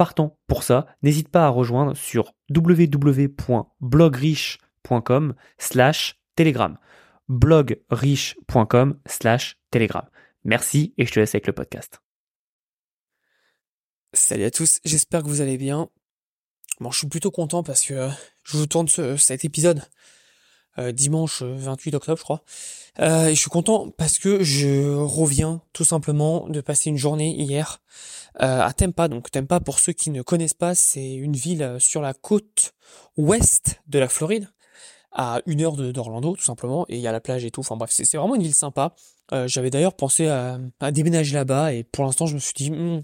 partant pour ça, n'hésite pas à rejoindre sur www.blogriche.com slash telegram. blogriche.com slash telegram. Merci et je te laisse avec le podcast. Salut à tous, j'espère que vous allez bien. Bon, je suis plutôt content parce que euh, je vous tourne cet épisode euh, dimanche 28 euh, octobre, je crois. Et je suis content parce que je reviens tout simplement de passer une journée hier euh, à Tampa. Donc Tampa, pour ceux qui ne connaissent pas, c'est une ville euh, sur la côte ouest de la Floride, à une heure d'Orlando tout simplement, et il y a la plage et tout. Enfin bref, c'est vraiment une ville sympa. Euh, j'avais d'ailleurs pensé à, déménager là-bas, et pour l'instant je me suis dit, hmm,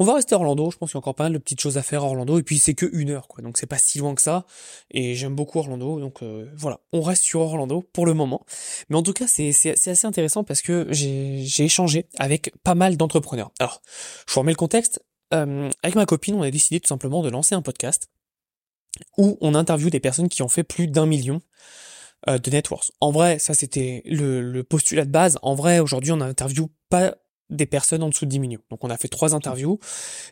on va rester à Orlando. Je pense qu'il y a encore pas mal de petites choses à faire à Orlando, et puis c'est que une heure, quoi. Donc c'est pas si loin que ça, et j'aime beaucoup Orlando. Donc voilà, on reste sur Orlando pour le moment. Mais en tout cas, c'est assez intéressant parce que j'ai échangé avec pas mal d'entrepreneurs. Alors, je vous remets le contexte. avec ma copine, on a décidé tout simplement de lancer un podcast où on interviewe des personnes qui ont fait plus d'un million euh, de net worth. En vrai, ça c'était le, le, postulat de base. En vrai, aujourd'hui, on interviewe pas des personnes en dessous de 10 millions. Donc on a fait trois interviews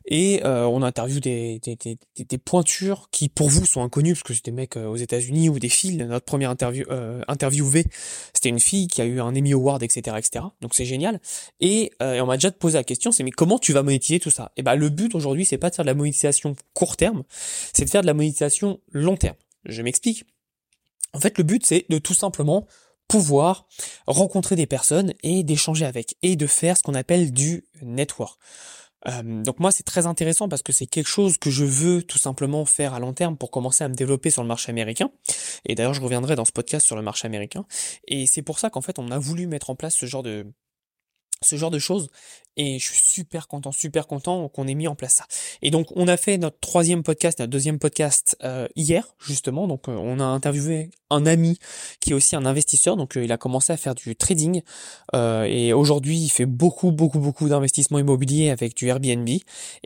et euh, on a interviewé des, des, des, des, pointures qui pour vous sont inconnues parce que c'était des mecs euh, aux États-Unis ou des filles. Notre première interview euh, interviewée, c'était une fille qui a eu un Emmy Award, etc., etc. Donc c'est génial. Et, euh, on m'a déjà posé la question, c'est mais comment tu vas monétiser tout ça? Et eh ben le but aujourd'hui, c'est pas de faire de la monétisation court terme, c'est de faire de la monétisation long terme. Je m'explique. En fait, le but c'est de tout simplement pouvoir rencontrer des personnes et d'échanger avec et de faire ce qu'on appelle du network. Euh, donc moi c'est très intéressant parce que c'est quelque chose que je veux tout simplement faire à long terme pour commencer à me développer sur le marché américain. Et d'ailleurs je reviendrai dans ce podcast sur le marché américain. Et c'est pour ça qu'en fait on a voulu mettre en place ce genre de ce genre de choses et je suis super content, super content qu'on ait mis en place ça. Et donc on a fait notre troisième podcast, notre deuxième podcast euh, hier justement. Donc euh, on a interviewé un ami qui est aussi un investisseur. Donc euh, il a commencé à faire du trading et aujourd'hui il fait beaucoup beaucoup beaucoup d'investissements immobiliers avec du Airbnb.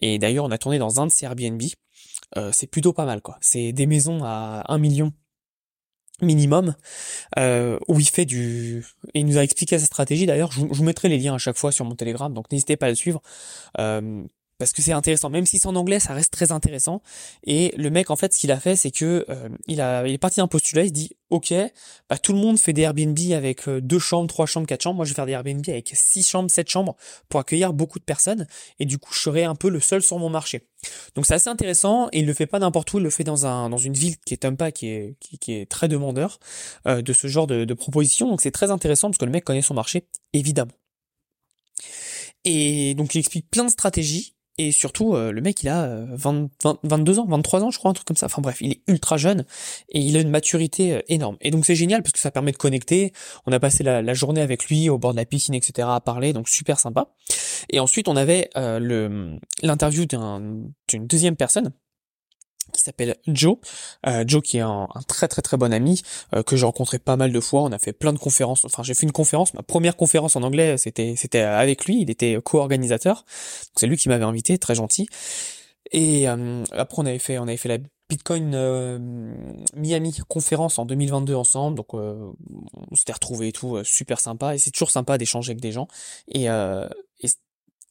Et d'ailleurs on a tourné dans un de ces Airbnb. c'est plutôt pas mal quoi. C'est des maisons à 1 million minimum euh, où il fait du il nous a expliqué sa stratégie. D'ailleurs je, vous mettrai les liens à chaque fois sur mon telegram donc n'hésitez pas à le suivre. Euh, parce que c'est intéressant. Même si c'est en anglais, ça reste très intéressant. Et le mec, en fait, ce qu'il a fait, c'est que euh, il a, il est parti d'un postulat. Il se dit, ok, bah tout le monde fait des Airbnb avec euh, deux chambres, trois chambres, quatre chambres. Moi, je vais faire des Airbnb avec six chambres, sept chambres pour accueillir beaucoup de personnes. Et du coup, je serai un peu le seul sur mon marché. Donc c'est assez intéressant. Et il le fait pas n'importe où. Il le fait dans un, dans une ville qui est Tampa, qui est, qui, est très demandeur euh, de ce genre de, de proposition. Donc c'est très intéressant parce que le mec connaît son marché, évidemment. Et donc il explique plein de stratégies et surtout, euh, le mec, il a 20, euh, 22 ans, 23 ans, je crois, un truc comme ça. Enfin bref, il est ultra jeune et il a une maturité euh, énorme. Et donc c'est génial parce que ça permet de connecter. On a passé la, journée avec lui au bord de la piscine, etc. à parler, donc super sympa. Et ensuite, on avait le l'interview d'une deuxième personne qui s'appelle Joe. Euh, Joe qui est un, très très très bon ami euh, que j'ai rencontré pas mal de fois. On a fait plein de conférences. Enfin, j'ai fait une conférence. Ma première conférence en anglais, c'était c'était avec lui. Il était co-organisateur. C'est lui qui m'avait invité, très gentil. Et euh, après, on avait fait on avait fait la Bitcoin Miami conférence en 2022 ensemble. Donc on s'était retrouvés et tout, super sympa. Et c'est toujours sympa d'échanger avec des gens. Et, et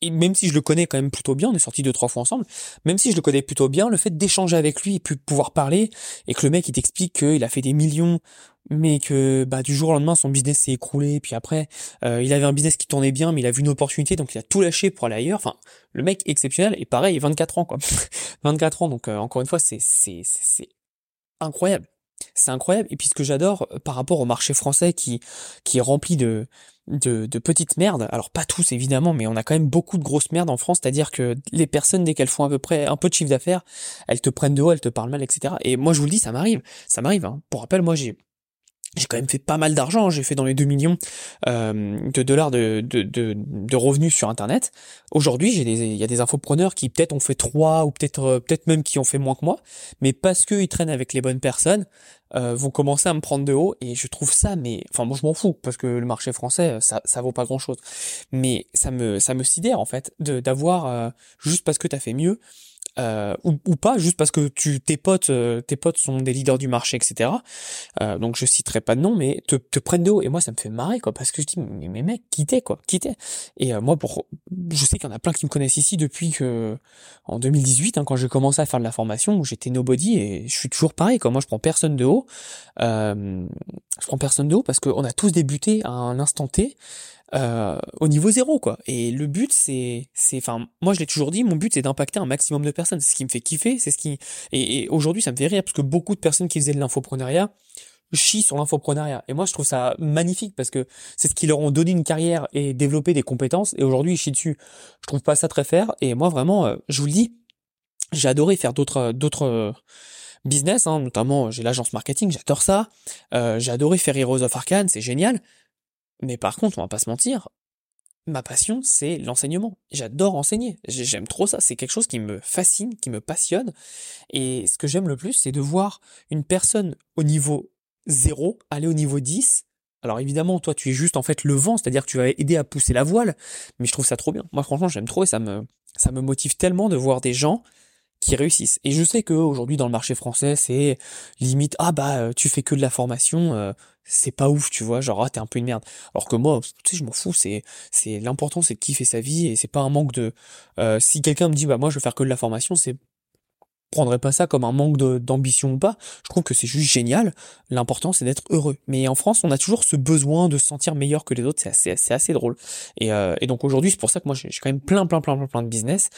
même si je le connais quand même plutôt bien, on est sortis deux trois fois ensemble, même si je le connais plutôt bien, le fait d'échanger avec lui et puis pouvoir parler et que le mec il t'explique qu'il a fait des millions, mais que bah du jour au lendemain son business s'est écroulé, puis après euh, il avait un business qui tournait bien, mais il a vu une opportunité donc il a tout lâché pour aller ailleurs. Enfin, le mec exceptionnel et pareil, 24 ans quoi, 24 ans donc euh, encore une fois c'est c'est c'est incroyable. C'est incroyable. Et puis ce que j'adore euh, par rapport au marché français qui, qui est rempli de, de, de, petites merdes, alors pas tous évidemment, mais on a quand même beaucoup de grosses merdes en France, c'est-à-dire que les personnes, dès qu'elles font à peu près un peu de chiffre d'affaires, elles te prennent de haut, elles te parlent mal, etc. Et moi je vous le dis, ça m'arrive. Ça m'arrive. Hein. Pour rappel, moi j'ai j'ai quand même fait pas mal d'argent, j'ai fait dans les 2 millions euh, de dollars de, de, de, de, revenus sur Internet. Aujourd'hui, il y a des infopreneurs qui peut-être ont fait 3 ou peut-être euh, peut-être même qui ont fait moins que moi, mais parce qu'ils traînent avec les bonnes personnes, euh, vont commencer à me prendre de haut et je trouve ça, mais enfin moi je m'en fous parce que le marché français ça ça vaut pas grand chose, mais ça me ça me sidère en fait de d'avoir euh, juste parce que t'as fait mieux euh, ou, ou, pas, juste parce que tu tes potes, euh, tes potes sont des leaders du marché, etc. Euh, donc je citerai pas de nom, mais te, te prennent de haut. Et moi, ça me fait marrer, quoi, parce que je dis, mais, mais mec, quittez, quoi, quittez. Et moi, pour, je sais qu'il y en a plein qui me connaissent ici depuis que, en 2018, hein, quand j'ai commencé à faire de la formation, j'étais nobody, et je suis toujours pareil, quoi. Moi, je prends personne de haut. je prends personne de haut parce qu'on a tous débuté à un instant T. Euh, au niveau zéro quoi. Et le but c'est c'est enfin moi je l'ai toujours dit, mon but c'est d'impacter un maximum de personnes. C'est ce qui me fait kiffer, c'est ce qui et, aujourd'hui ça me fait rire parce que beaucoup de personnes qui faisaient de l'infopreneuriat chient sur l'infopreneuriat. Et moi je trouve ça magnifique parce que c'est ce qui leur ont donné une carrière et développé des compétences et aujourd'hui ils chient dessus. Je trouve pas ça très faire et moi vraiment euh, je vous le dis, j'ai adoré faire d'autres d'autres business, hein, notamment j'ai l'agence marketing, j'adore ça. Euh, j'ai adoré faire Heroes of Arcane, c'est génial. Mais par contre, on va pas se mentir, ma passion, c'est l'enseignement. J'adore enseigner. J'aime trop ça. C'est quelque chose qui me fascine, qui me passionne. Et ce que j'aime le plus, c'est de voir une personne au niveau 0 aller au niveau 10. Alors évidemment, toi, tu es juste en fait le vent, c'est-à-dire que tu vas aider à pousser la voile. Mais je trouve ça trop bien. Moi, franchement, j'aime trop et ça me, ça me motive tellement de voir des gens qui réussissent. Et je sais que aujourd'hui dans le marché français, c'est limite ah bah euh, tu fais que de la formation, euh, c'est pas ouf, tu vois, genre ah t'es un peu une merde. Alors que moi, tu sais, je m'en fous, c'est c'est l'important c'est de kiffer sa vie et c'est pas un manque de euh, si quelqu'un me dit bah moi je veux faire que de la formation, c'est prendrais pas ça comme un manque d'ambition ou pas. Je trouve que c'est juste génial. L'important, c'est d'être heureux. Mais en France, on a toujours ce besoin de se sentir meilleur que les autres. C'est assez, c'est assez drôle. Et, euh, et donc aujourd'hui, c'est pour ça que moi, j'ai quand même plein, plein, plein, plein, plein de business.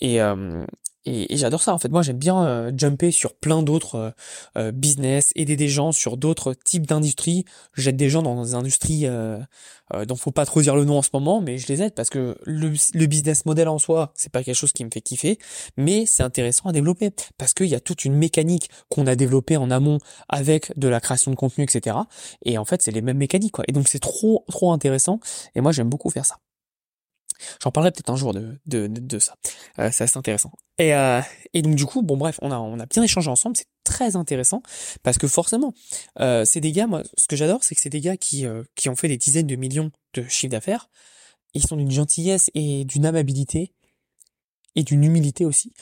Et, euh, et, j'adore ça en fait. Moi j'aime bien euh, jumper sur plein d'autres euh, euh, business, aider des gens sur d'autres types d'industries. J'aide des gens dans des industries euh, dont faut pas trop dire le nom en ce moment, mais je les aide parce que le, le business model en soi c'est pas quelque chose qui me fait kiffer, mais c'est intéressant à développer parce qu'il y a toute une mécanique qu'on a développée en amont avec de la création de contenu, etc. Et en fait c'est les mêmes mécaniques quoi. Et donc c'est trop trop intéressant. Et moi j'aime beaucoup faire ça. J'en parlerai peut-être un jour de, de, de, ça. Euh, c'est assez intéressant. Et, euh, et donc du coup, bon bref, on a, on a bien échangé ensemble, c'est très intéressant, parce que forcément, euh, c'est des gars, moi, ce que j'adore, c'est que c'est des gars qui, euh, qui ont fait des dizaines de millions de chiffres d'affaires, ils sont d'une gentillesse et d'une amabilité et d'une humilité aussi,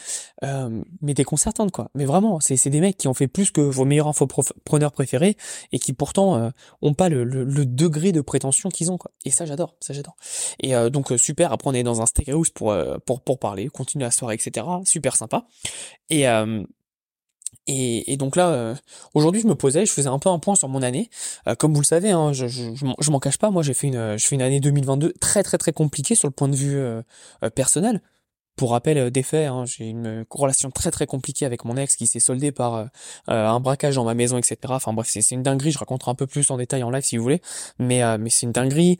euh, mais déconcertante quoi. Mais vraiment, c'est des mecs qui ont fait plus que vos meilleurs infopreneurs préférés et qui pourtant euh, ont pas le, le, le, degré de prétention qu'ils ont quoi. Et ça j'adore, ça j'adore. Et euh, donc euh, super. Après on est dans un steakhouse pour euh, pour pour parler, continuer la soirée etc. Super sympa. Et et, et, donc là, aujourd'hui, je me posais, je faisais un peu un point sur mon année. comme vous le savez, hein, je, je, je m'en cache pas, moi j'ai fait une, je fais une année 2022 très très très compliquée sur le point de vue personnel. Pour rappel euh, des faits, hein, j'ai une relation très très compliquée avec mon ex qui s'est soldée par euh, euh, un braquage dans ma maison, etc. Enfin bref, c'est une dinguerie. Je raconterai un peu plus en détail en live si vous voulez, mais mais c'est une dinguerie.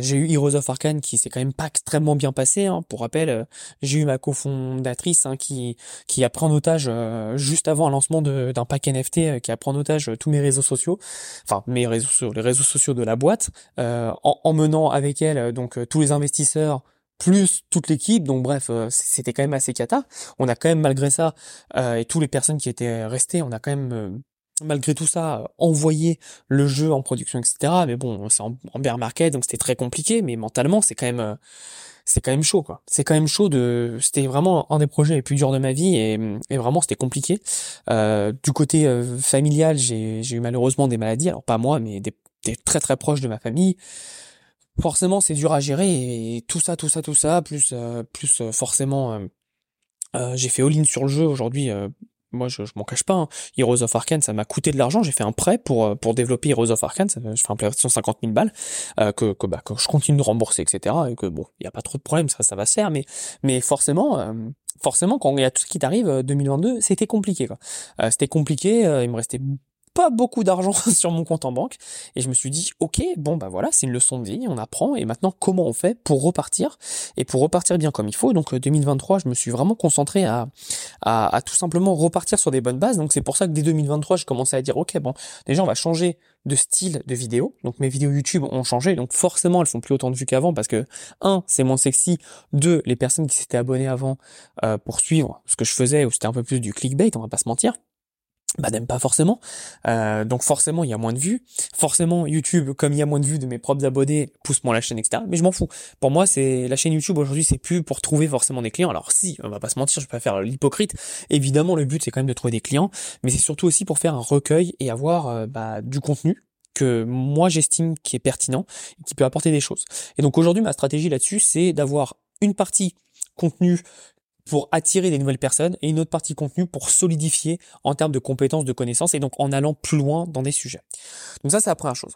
j'ai eu Heroes of Arcane qui s'est quand même pas extrêmement bien passé. Hein. Pour rappel, j'ai eu ma cofondatrice hein, qui qui a pris en otage juste avant un lancement d'un pack NFT, qui a pris en otage tous mes réseaux sociaux, enfin mes réseaux sociaux, les réseaux sociaux de la boîte, en, en menant avec elle donc tous les investisseurs plus toute l'équipe. Donc bref, euh, c'était quand même assez cata. On a quand même malgré ça euh, et toutes les personnes qui étaient restées, on a quand même euh, malgré tout ça envoyé le jeu en production, etc. Mais bon, c'est en, bear market, donc c'était très compliqué. Mais mentalement, c'est quand même c'est quand même chaud quoi. C'est quand même chaud de c'était vraiment un des projets les plus durs de ma vie et, et vraiment c'était compliqué. du côté familial, j'ai j'ai eu malheureusement des maladies, alors pas moi mais des, des très très proches de ma famille forcément c'est dur à gérer et tout ça, tout ça, tout ça, plus euh, plus euh, forcément euh, j'ai fait all-in sur le jeu aujourd'hui. moi, je, je m'en cache pas. Hein. Heroes of Arcane, ça m'a coûté de l'argent. J'ai fait un prêt pour pour développer Heroes of Arcane. Ça, je fais un prêt de 150 000 balles que que, bah, que je continue de rembourser, etc. Et que bon, il y a pas trop de problèmes, ça ça va se faire. Mais mais forcément, forcément, quand il y a tout ce qui t'arrive 2022, c'était compliqué. quoi. c'était compliqué. il me restait pas beaucoup d'argent sur mon compte en banque. Et je me suis dit, ok, bon bah voilà, c'est une leçon de vie, on apprend. Et maintenant, comment on fait pour repartir et pour repartir bien comme il faut? Donc 2023, je me suis vraiment concentré à, à, à tout simplement repartir sur des bonnes bases. Donc c'est pour ça que dès 2023, je commençais à dire, ok, bon, déjà on va changer de style de vidéo. Donc mes vidéos YouTube ont changé, donc forcément elles font plus autant de vues qu'avant parce que un, c'est moins sexy. Deux, les personnes qui s'étaient abonnées avant euh, pour suivre ce que je faisais, ou c'était un peu plus du clickbait, on va pas se mentir bah n'aime pas forcément. Euh, donc forcément il y a moins de vues. Forcément YouTube, comme il y a moins de vues de mes propres abonnés, pousse moins la chaîne, etc. Mais je m'en fous. Pour moi, c'est la chaîne YouTube aujourd'hui, c'est plus pour trouver forcément des clients. Alors si, on va pas se mentir, je vais pas faire l'hypocrite. Évidemment, le but c'est quand même de trouver des clients, mais c'est surtout aussi pour faire un recueil et avoir euh, bah, du contenu que moi j'estime qui est pertinent et qui peut apporter des choses. Et donc aujourd'hui ma stratégie là-dessus c'est d'avoir une partie contenu pour attirer des nouvelles personnes et une autre partie contenu pour solidifier en termes de compétences, de connaissances et donc en allant plus loin dans des sujets. Donc ça c'est la première chose.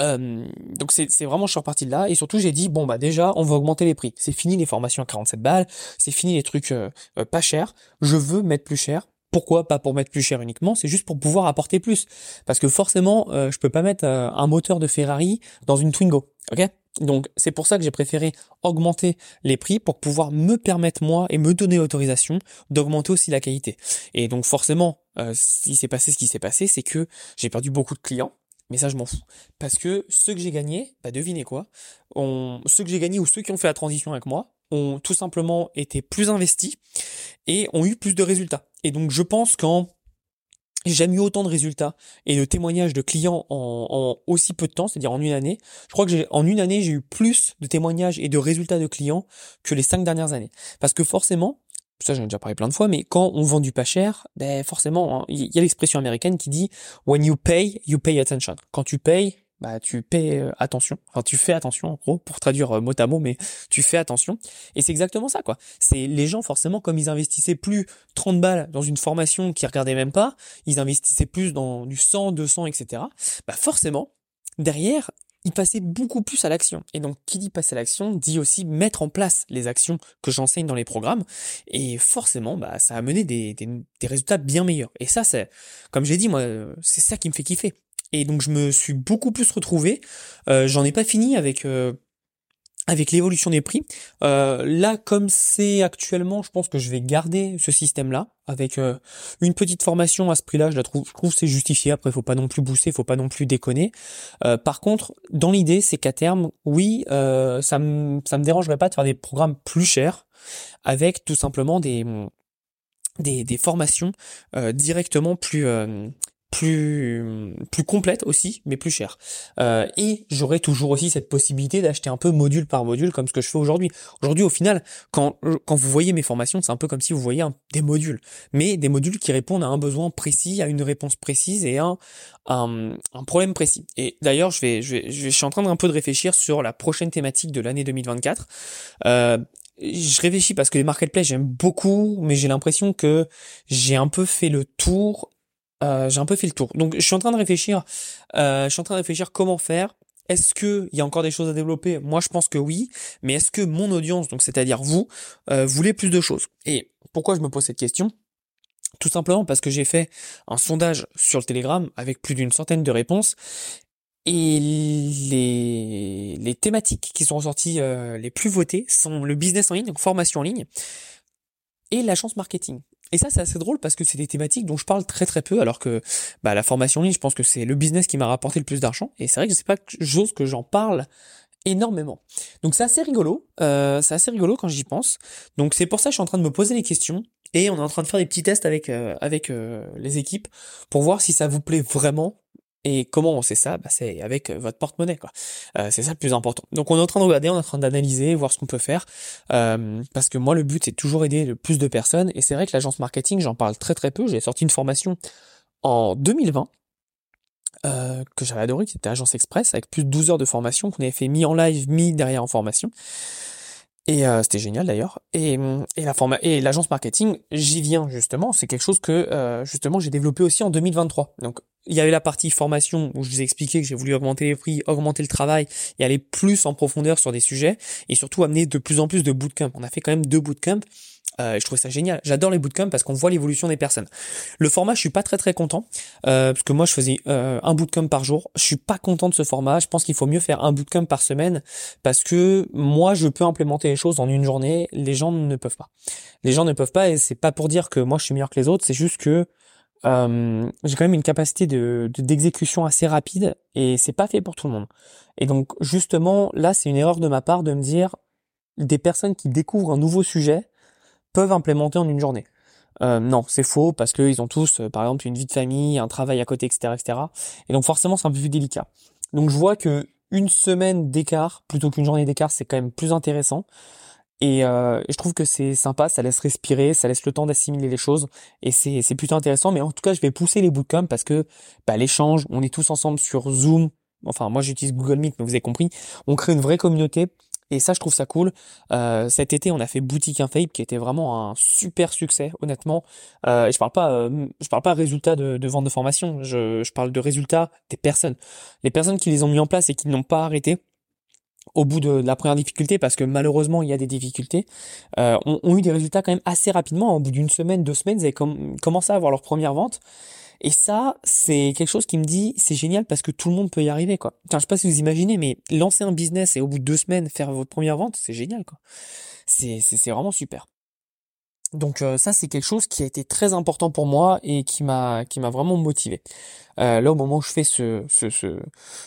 Euh, donc c'est vraiment je suis reparti de là et surtout j'ai dit bon bah déjà on va augmenter les prix c'est fini les formations à 47 balles c'est fini les trucs euh, euh, pas chers je veux mettre plus cher pourquoi pas pour mettre plus cher uniquement c'est juste pour pouvoir apporter plus parce que forcément je peux pas mettre un moteur de Ferrari dans une Twingo ok? Donc c'est pour ça que j'ai préféré augmenter les prix pour pouvoir me permettre moi et me donner l'autorisation d'augmenter aussi la qualité. Et donc forcément, euh, s'il s'est passé ce qui s'est passé, c'est que j'ai perdu beaucoup de clients. Mais ça, je m'en fous. Parce que ceux que j'ai gagnés, bah devinez quoi, ceux que j'ai gagnés ou ceux qui ont fait la transition avec moi ont tout simplement été plus investis et ont eu plus de résultats. Et donc je pense qu'en j'ai jamais eu autant de résultats et de témoignages de clients en, aussi peu de temps, c'est-à-dire en une année. Je crois que j'ai, en une année, j'ai eu plus de témoignages et de résultats de clients que les cinq dernières années. Parce que forcément, ça j'en ai déjà parlé plein de fois, mais quand on vend du pas cher, ben forcément, hein, il y a l'expression américaine qui dit When you pay, you pay attention. Quand tu payes, bah tu payes euh, attention, enfin tu fais attention en gros pour traduire euh, mot à mot, mais tu fais attention. Et c'est exactement ça quoi. C'est les gens forcément comme ils investissaient plus 30 balles dans une formation qu'ils regardaient même pas, ils investissaient plus dans du 100, 200, etc. Bah forcément derrière ils passaient beaucoup plus à l'action. Et donc, qui dit passer à l'action dit aussi mettre en place les actions que j'enseigne dans les programmes. Et forcément, bah, ça a mené des, des, des résultats bien meilleurs. Et ça, c'est, comme j'ai dit, moi, c'est ça qui me fait kiffer. Et donc je me suis beaucoup plus retrouvé. Euh, J'en ai pas fini avec euh, avec l'évolution des prix. Euh, là, comme c'est actuellement, je pense que je vais garder ce système-là avec euh, une petite formation à ce prix-là. Je la trouve, je trouve c'est justifié. Après, faut pas non plus booster, faut pas non plus déconner. Euh, par contre, dans l'idée, c'est qu'à terme, oui, euh, ça me ça me dérangerait pas de faire des programmes plus chers avec tout simplement des des, des formations directement plus plus plus complète aussi, mais plus chère. Euh, et j'aurai toujours aussi cette possibilité d'acheter un peu module par module comme ce que je fais aujourd'hui. Aujourd'hui, au final, quand quand vous voyez mes formations, c'est un peu comme si vous voyez des modules, mais des modules qui répondent à un besoin précis, à une réponse précise et à un, un, un problème précis. Et d'ailleurs, je vais, je vais je suis en train d'un peu de réfléchir sur la prochaine thématique de l'année 2024. Euh, je réfléchis parce que les marketplaces j'aime beaucoup, mais j'ai l'impression que j'ai un peu fait le tour euh, j'ai un peu fait le tour. Donc je suis en train de réfléchir, euh, je suis en train de réfléchir comment faire. Est-ce que il y a encore des choses à développer? Moi, je pense que oui. Mais est-ce que mon audience, donc c'est-à-dire vous, euh, voulez plus de choses? Et pourquoi je me pose cette question? Tout simplement parce que j'ai fait un sondage sur le Telegram avec plus d'une centaine de réponses. Et les, les thématiques qui sont ressorties euh, les plus votées sont le business en ligne, donc formation en ligne, et l'agence marketing. Et ça, c'est assez drôle parce que c'est des thématiques dont je parle très très peu, alors que bah, la formation en ligne, je pense que c'est le business qui m'a rapporté le plus d'argent. Et c'est vrai que c'est pas chose que j'en parle énormément. Donc c'est assez rigolo, euh, c'est assez rigolo quand j'y pense. Donc c'est pour ça que je suis en train de me poser les questions et on est en train de faire des petits tests avec euh, avec euh, les équipes pour voir si ça vous plaît vraiment et comment on sait ça? Bah, C'est avec euh, votre porte-monnaie, quoi. Euh, c'est ça le plus important. Donc on est en train de regarder, on est en train d'analyser, voir ce qu'on peut faire. Euh, parce que moi, le but, c'est toujours aider le plus de personnes. Et c'est vrai que l'agence marketing, j'en parle très très peu. J'ai sorti une formation en 2020. Euh, que j'avais adoré, qui était Agence Express, avec plus de 12 heures de formation, qu'on avait fait mis en live, mis derrière en formation. Et euh, c'était génial d'ailleurs. Et, et la forma et l'agence marketing, j'y viens justement. C'est quelque chose que euh, justement j'ai développé aussi en 2023. Donc il y avait la partie formation où je vous ai expliqué que j'ai voulu augmenter les prix, augmenter le travail et aller plus en profondeur sur des sujets et surtout amener de plus en plus de bootcamp. On a fait quand même deux bootcamps Euh, je trouve ça génial. J'adore les bootcamps parce qu'on voit l'évolution des personnes. Le format, je suis pas très très content euh, parce que moi je faisais euh, un bootcamp par jour. Je suis pas content de ce format. Je pense qu'il faut mieux faire un bootcamp par semaine parce que moi je peux implémenter les choses en une journée. Les gens ne peuvent pas. Les gens ne peuvent pas et c'est pas pour dire que moi je suis meilleur que les autres. C'est juste que euh, j'ai quand même une capacité de d'exécution assez rapide et c'est pas fait pour tout le monde. Et donc justement là c'est une erreur de ma part de me dire des personnes qui découvrent un nouveau sujet peuvent implémenter en une journée. Euh, non, c'est faux parce qu'ils ont tous, euh, par exemple, une vie de famille, un travail à côté, etc., etc. Et donc forcément, c'est un peu plus délicat. Donc je vois que une semaine d'écart plutôt qu'une journée d'écart, c'est quand même plus intéressant. Et, euh, je trouve que c'est sympa, ça laisse respirer, ça laisse le temps d'assimiler les choses, et c'est plutôt intéressant. Mais en tout cas, je vais pousser les bootcamps parce que bah, l'échange, on est tous ensemble sur Zoom. Enfin, moi j'utilise Google Meet, mais vous avez compris. On crée une vraie communauté et ça, je trouve ça cool. Euh, cet été, on a fait Boutique Infaillible, qui était vraiment un super succès, honnêtement. Euh, et je parle pas, euh, je parle pas résultat de, de, vente de formation. Je, parle de résultats des personnes. Les personnes qui les ont mis en place et qui n'ont pas arrêté au bout de la première difficulté, parce que malheureusement il y a des difficultés, euh, ont, ont, eu des résultats quand même assez rapidement. Au bout d'une semaine, deux semaines, ils avaient commencé à avoir leur première vente. Et ça, c'est quelque chose qui me dit, c'est génial parce que tout le monde peut y arriver, quoi. Enfin, je sais pas si vous imaginez, mais lancer un business et au bout de deux semaines faire votre première vente, c'est génial, quoi. C'est, c'est, vraiment super. Donc euh, ça, c'est quelque chose qui a été très important pour moi et qui m'a, qui m'a vraiment motivé. Euh, là, au moment où je fais ce, ce, ce,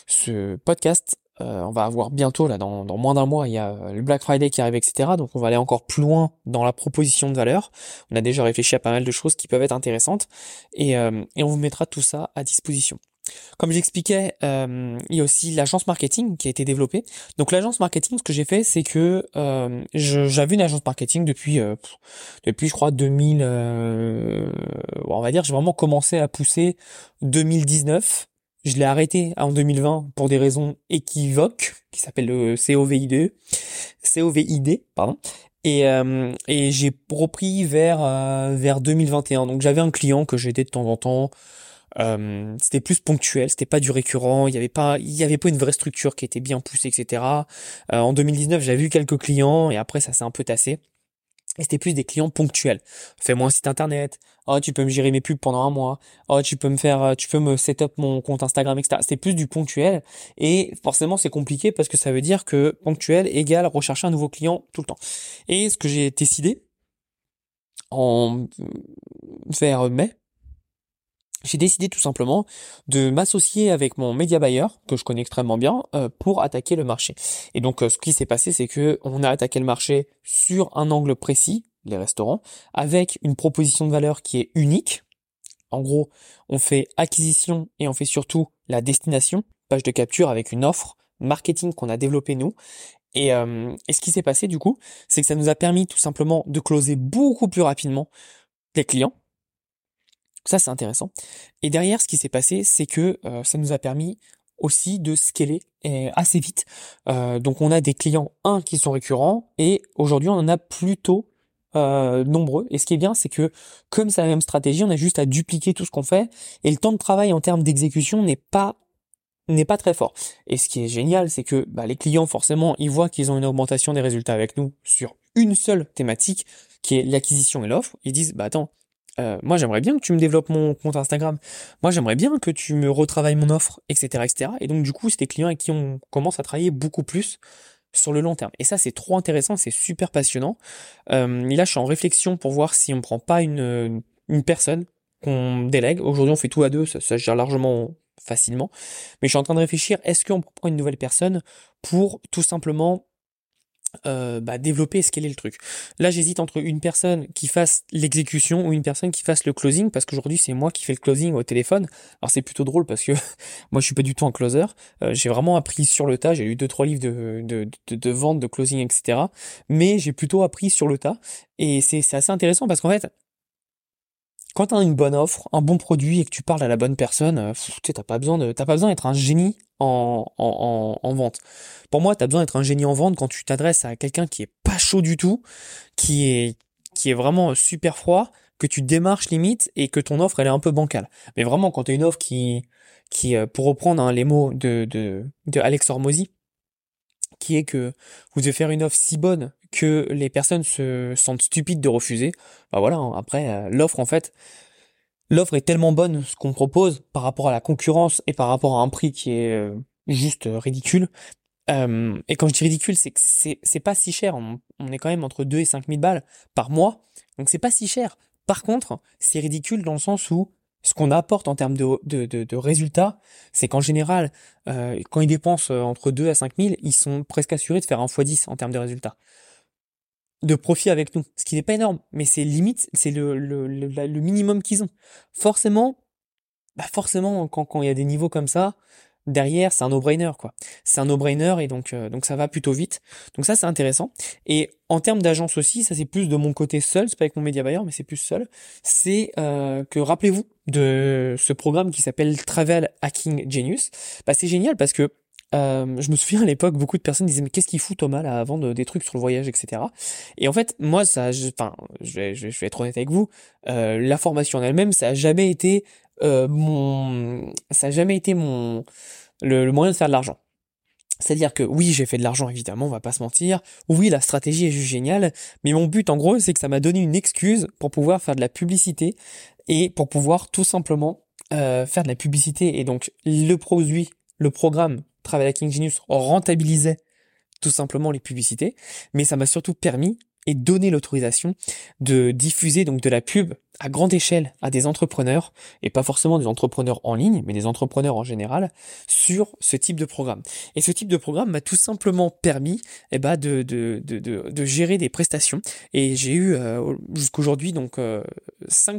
ce podcast, euh, on va avoir bientôt, là, dans, moins d'un mois, il y a euh, le Black Friday qui arrive, etc. Donc on va aller encore plus loin dans la proposition de valeur. On a déjà réfléchi à pas mal de choses qui peuvent être intéressantes et, euh, et on vous mettra tout ça à disposition. Comme j'expliquais, il y a aussi l'agence marketing qui a été développée. Donc l'agence marketing, ce que j'ai fait, c'est que j'avais une agence marketing depuis, depuis je crois 2000, on va dire, j'ai vraiment commencé à pousser 2019 je l'ai arrêté en 2020 pour des raisons équivoques, qui s'appelle le COVID, COVID, pardon. Et, euh, et j'ai repris vers euh, vers 2021. Donc j'avais un client que j'aidais de temps en temps. Euh, c'était plus ponctuel, c'était pas du récurrent. Il y avait pas, il y avait pas une vraie structure qui était bien poussée, etc. en 2019, j'avais vu quelques clients et après ça s'est un peu tassé. Et c'était plus des clients ponctuels. Fais-moi un site internet. Oh, tu peux me gérer mes pubs pendant un mois. Oh, tu peux me faire, euh, tu peux me set up mon compte Instagram, etc. C'était plus du ponctuel. Et forcément, c'est compliqué parce que ça veut dire que ponctuel égale rechercher un nouveau client tout le temps. Et ce que j'ai décidé en vers mai, j'ai décidé tout simplement de m'associer avec mon média buyer que je connais extrêmement bien euh, pour attaquer le marché. Et donc euh, ce qui s'est passé c'est que on a attaqué le marché sur un angle précis, les restaurants, avec une proposition de valeur qui est unique. En gros, on fait acquisition et on fait surtout la destination, page de capture avec une offre marketing qu'on a développée nous. Et, euh, et ce qui s'est passé du coup, c'est que ça nous a permis tout simplement de closer beaucoup plus rapidement les clients ça, c'est intéressant. Et derrière, ce qui s'est passé, c'est que euh, ça nous a permis aussi de scaler euh, assez vite. Euh, donc, on a des clients, un, qui sont récurrents, et aujourd'hui, on en a plutôt nombreux. Et ce qui est bien, c'est que comme c'est la même stratégie, on a juste à dupliquer tout ce qu'on fait, et le temps de travail en termes d'exécution n'est pas n'est pas très fort. Et ce qui est génial, c'est que bah, les clients, forcément, ils voient qu'ils ont une augmentation des résultats avec nous sur une seule thématique, qui est l'acquisition et l'offre. Ils disent, bah attends, euh, moi j'aimerais bien que tu me développes mon compte Instagram. Moi j'aimerais bien que tu me retravailles mon offre, etc., etc. Et donc du coup, c'est des clients avec qui on commence à travailler beaucoup plus sur le long terme. Et ça, c'est trop intéressant, c'est super passionnant. Euh, là, je suis en réflexion pour voir si on prend pas une, une personne qu'on délègue. Aujourd'hui, on fait tout à deux, ça, ça gère largement facilement. Mais je suis en train de réfléchir, est-ce qu'on prend une nouvelle personne pour tout simplement euh, bah, développer le truc. Là, j'hésite entre une personne qui fasse l'exécution ou une personne qui fasse le closing parce qu'aujourd'hui, c'est moi qui fais le closing au téléphone. Alors, c'est plutôt drôle parce que moi, je suis pas du tout un closer. Euh, j'ai vraiment appris sur le tas. J'ai eu deux, trois livres de, de, de, de vente, de closing, etc. Mais j'ai plutôt appris sur le tas. Et c'est assez intéressant parce qu'en fait, quand tu as une bonne offre, un bon produit et que tu parles à la bonne personne, euh, tu t'as pas besoin de, t'as pas besoin d'être un génie en, en, en, vente. Pour moi, tu as besoin d'être un génie en vente quand tu t'adresses à quelqu'un qui est pas chaud du tout, qui est, qui est vraiment super froid, que tu démarches limite et que ton offre elle est un peu bancale. Mais vraiment, quand tu as une offre qui, qui, euh, pour reprendre hein, les mots de, de, de Alex Hormozy, qui est que vous devez faire une offre si bonne que les personnes se sentent stupides de refuser, bah voilà, hein, après euh, l'offre en fait, l'offre est tellement bonne ce qu'on propose par rapport à la concurrence et par rapport à un prix qui est euh, juste ridicule. Euh, et quand je dis ridicule, c'est que c'est, pas si cher. On, est quand même entre 2 et 5 000 balles par mois. Donc c'est pas si cher. Par contre, c'est ridicule dans le sens où ce qu'on apporte en termes de, de, de, résultats, c'est qu'en général, quand ils dépensent entre 2 à 5 000, ils sont presque assurés de faire un x10 en termes de résultats. De profit avec nous, ce qui n'est pas énorme, mais c'est limite, c'est le, le, le, le, minimum qu'ils ont. Forcément, bah forcément, quand, quand il y a des niveaux comme ça, derrière, c'est un no-brainer quoi. C'est un no-brainer et donc euh, donc ça va plutôt vite. Donc ça c'est intéressant. Et en termes d'agence aussi, ça c'est plus de mon côté seul, c'est pas avec mon média buyer, mais c'est plus seul. C'est euh, que rappelez-vous de ce programme qui s'appelle Travel Hacking Genius. Bah c'est génial parce que euh, je me souviens à l'époque, beaucoup de personnes disaient mais qu'est-ce qu'il fout Thomas là à vendre des trucs sur le voyage, etc. Et en fait, moi, ça, enfin, je, vais, je vais être honnête avec vous, euh, la formation en elle-même, ça a jamais été euh, mon, ça a jamais été mon le, moyen de faire de l'argent. C'est-à-dire que oui, j'ai fait de l'argent évidemment, on va pas se mentir. Oui, la stratégie est juste géniale, mais mon but en gros, c'est que ça m'a donné une excuse pour pouvoir faire de la publicité et pour pouvoir tout simplement faire de la publicité. Et donc le produit, le programme Travel Hacking Genius rentabilisait tout simplement les publicités, mais ça m'a surtout permis et donné l'autorisation de diffuser donc de la pub à grande échelle à des entrepreneurs, et pas forcément des entrepreneurs en ligne, mais des entrepreneurs en général, sur ce type de programme. Et ce type de programme m'a tout simplement permis eh ben, de, de, de, de, gérer des prestations. Et j'ai eu euh, jusqu'aujourd'hui donc euh,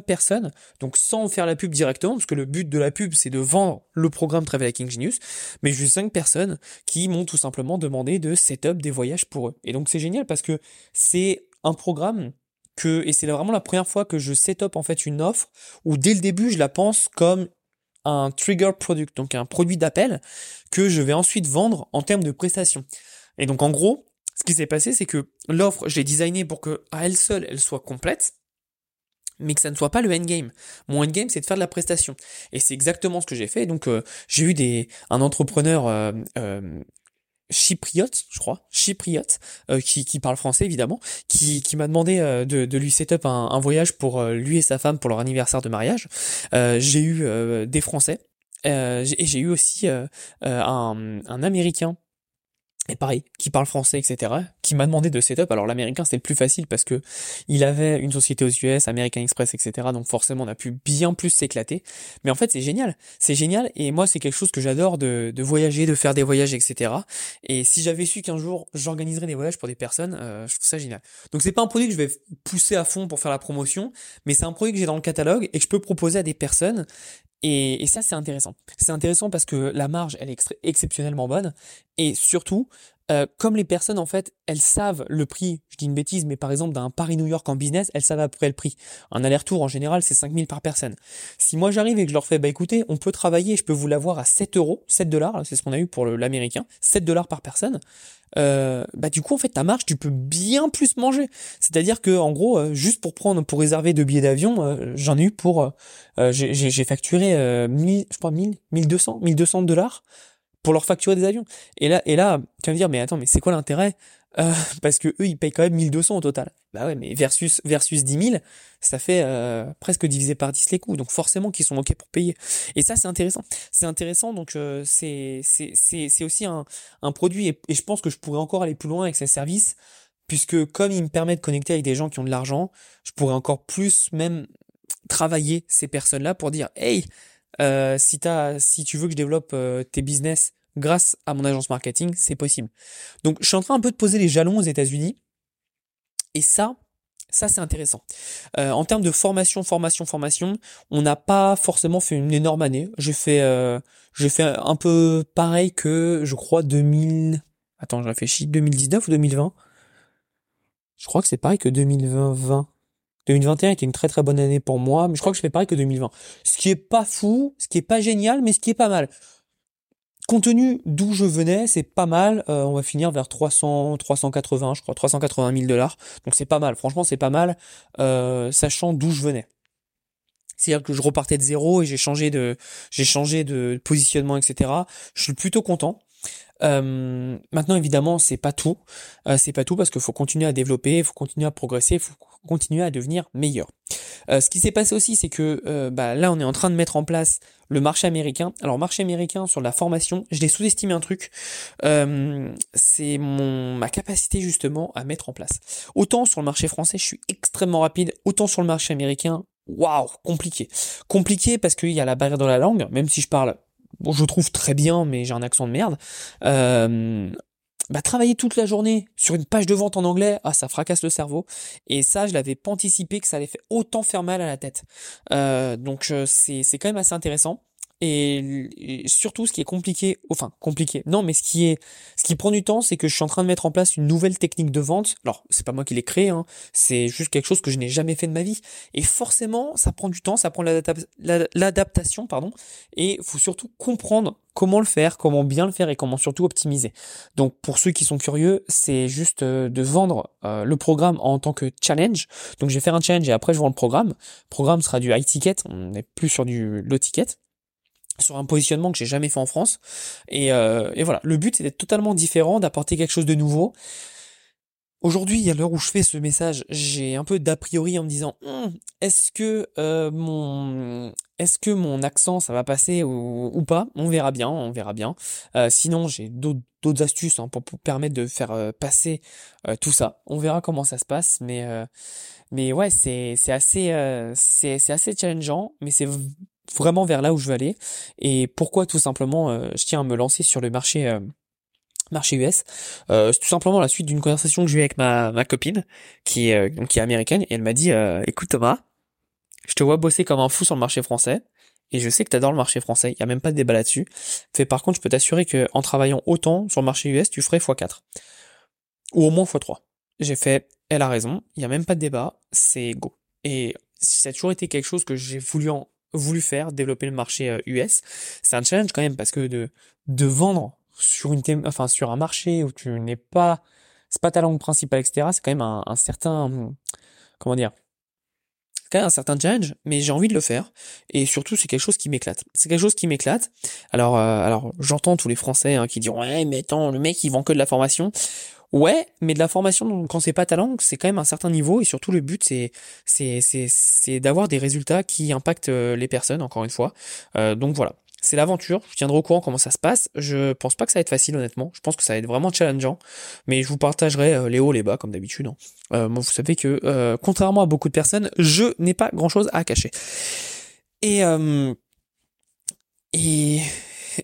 personnes, donc sans faire la pub directement, parce que le but de la pub c'est de vendre le programme Travel Hacking Genius, mais j'ai eu cinq personnes qui m'ont tout simplement demandé de set up des voyages pour eux. Et donc c'est génial parce que c'est un programme que, et c'est vraiment la première fois que je set up en fait une offre où dès le début je la pense comme un trigger product, donc un produit d'appel que je vais ensuite vendre en termes de prestations. Et donc en gros, ce qui s'est passé, c'est que l'offre, je l'ai pour que à elle seule, elle soit complète, mais que ça ne soit pas le endgame. Mon endgame, c'est de faire de la prestation. Et c'est exactement ce que j'ai fait. Donc euh, j'ai eu des un entrepreneur euh, euh, chypriote, je crois, chypriote, euh, qui, qui parle français évidemment, qui, qui m'a demandé euh, de, de lui set up un, un voyage pour euh, lui et sa femme pour leur anniversaire de mariage. j'ai eu des Français et j'ai eu aussi un, un Américain et pareil, qui parle français, etc., qui m'a demandé de setup. Alors l'américain c'est le plus facile parce que il avait une société aux US, American Express, etc. Donc forcément on a pu bien plus s'éclater. Mais en fait c'est génial, c'est génial. Et moi c'est quelque chose que j'adore de, de, voyager, de faire des voyages, etc. Et si j'avais su qu'un jour j'organiserais des voyages pour des personnes, euh, je trouve ça génial. Donc c'est pas un produit que je vais pousser à fond pour faire la promotion, mais c'est un produit que j'ai dans le catalogue et que je peux proposer à des personnes et, ça, c'est intéressant. C'est intéressant parce que la marge, elle est exceptionnellement bonne. Et surtout, euh, comme les personnes, en fait, elles savent le prix, je dis une bêtise, mais par exemple, d'un Paris-New York en business, elles savent à peu près le prix. Un aller-retour, en général, c'est 5000 par personne. Si moi j'arrive et que je leur fais, bah écoutez, on peut travailler, je peux vous l'avoir à 7 euros, 7 dollars, c'est ce qu'on a eu pour l'américain, 7 dollars par personne, euh, bah du coup en fait ta marge tu peux bien plus manger c'est à dire que en gros euh, juste pour prendre pour réserver deux billets d'avion euh, j'en ai eu pour j'ai facturé 1000 je crois 1000 1200 1200 dollars pour leur facturer des avions et là et là tu vas me dire mais attends mais c'est quoi l'intérêt euh, parce que eux ils payent quand même 1200 au total. Bah ouais, mais versus versus 10 000, ça fait euh, presque divisé par 10 les coûts. Donc forcément qu'ils sont ok pour payer. Et ça c'est intéressant. C'est intéressant donc euh, c'est c'est c'est aussi un un produit et, je pense que je pourrais encore aller plus loin avec ces services puisque comme il me permet de connecter avec des gens qui ont de l'argent, je pourrais encore plus même travailler ces personnes-là pour dire hey euh, si t'as si tu veux que je développe tes business grâce à mon agence marketing, c'est possible. Donc je suis en train un peu de poser les jalons aux États-Unis. Et ça, ça c'est intéressant. Euh, en termes de formation, formation, formation, on n'a pas forcément fait une énorme année. J'ai fait, euh, un peu pareil que, je crois, 2000... Attends, je réfléchis, 2019 ou 2020 Je crois que c'est pareil que 2020. 2021 était une très très bonne année pour moi, mais je crois que je fais pareil que 2020. Ce qui est pas fou, ce qui est pas génial, mais ce qui est pas mal. Compte d'où je venais, c'est pas mal. Euh, on va finir vers 300, 380, je crois, 380 000 dollars. Donc c'est pas mal. Franchement, c'est pas mal, euh, sachant d'où je venais. C'est-à-dire que je repartais de zéro et j'ai changé de, j'ai changé de positionnement, etc. Je suis plutôt content. Euh, maintenant, évidemment, c'est pas tout. Euh, c'est pas tout parce qu'il faut continuer à développer, il faut continuer à progresser, il faut continuer à devenir meilleur. Euh, ce qui s'est passé aussi, c'est que bah, là, on est en train de mettre en place le marché américain. Alors, marché américain sur la formation, je l'ai sous-estimé un truc. c'est mon ma capacité justement à mettre en place. Autant sur le marché français, je suis extrêmement rapide. Autant sur le marché américain, waouh, compliqué. Compliqué parce qu'il y a la barrière de la langue, même si je parle bon, je trouve très bien, mais j'ai un accent de merde. Euh, bah, travailler toute la journée sur une page de vente en anglais, ah, ça fracasse le cerveau. Et ça, je l'avais pas anticipé que ça allait faire autant faire mal à la tête. Euh, donc euh, c'est quand même assez intéressant. Et, surtout, ce qui est compliqué, enfin compliqué, non, mais ce qui est, ce qui prend du temps, c'est que je suis en train de mettre en place une nouvelle technique de vente. Alors, c'est pas moi qui l'ai créé, hein, c'est juste quelque chose que je n'ai jamais fait de ma vie. Et forcément, ça prend du temps, ça prend l'adaptation, pardon. Et faut surtout comprendre comment le faire, comment bien le faire et comment surtout optimiser. Donc, pour ceux qui sont curieux, c'est juste euh, de vendre euh, le programme en tant que challenge. Donc, je vais faire un challenge et après je vends le programme. Le programme sera du high ticket, on n'est plus sur du low ticket sur un positionnement que j'ai jamais fait en France. Et, euh, et voilà, le but c'est d'être totalement différent, d'apporter quelque chose de nouveau. Aujourd'hui, à l'heure où je fais ce message, j'ai un peu d'a priori en me disant hum, est-ce que euh, mon est-ce que mon accent ça va passer ou, ou, pas? On verra bien, on verra bien. Euh, sinon, j'ai d'autres astuces hein, pour, pour, permettre de faire euh, passer euh, tout ça. On verra comment ça se passe, mais euh, mais ouais, c'est c'est assez c'est c'est assez challengeant, mais c'est vraiment vers là où je veux aller. Et pourquoi tout simplement euh, je tiens à me lancer sur le marché euh, marché US. Euh, c'est tout simplement la suite d'une conversation que j'ai eu avec ma, ma copine qui est qui est américaine et elle m'a dit écoute Thomas, je te vois bosser comme un fou sur le marché français. Et je sais que tu adores le marché français, il y a même pas de débat là-dessus. Fait par contre, je peux t'assurer que en travaillant autant sur le marché US, tu ferais x4 ou au moins x3. J'ai fait elle a raison, il y a même pas de débat, c'est go. Et ça a toujours été quelque chose que j'ai voulu en, voulu faire, développer le marché US. Euh, c'est un challenge quand même parce que de de vendre sur une enfin sur un marché où tu n'es pas, c'est pas ta langue principale, etc. C'est quand même un, un certain, comment dire, quand même un certain challenge, mais j'ai envie de le faire. Et surtout, c'est quelque chose qui m'éclate. C'est quelque chose qui m'éclate. Alors, euh, alors, j'entends tous les Français hein, qui diront ouais, mais attends, le mec il vend que de la formation. Ouais, mais de la formation, quand c'est pas ta langue, c'est quand même un certain niveau et surtout le but c'est c'est c'est d'avoir des résultats qui impactent euh, les personnes. Encore une fois, euh, donc voilà. C'est l'aventure, je tiendrai au courant comment ça se passe. Je pense pas que ça va être facile honnêtement. Je pense que ça va être vraiment challengeant, mais je vous partagerai euh, les hauts, les bas comme d'habitude. Hein. Euh, moi, vous savez que euh, contrairement à beaucoup de personnes, je n'ai pas grand chose à cacher. Et et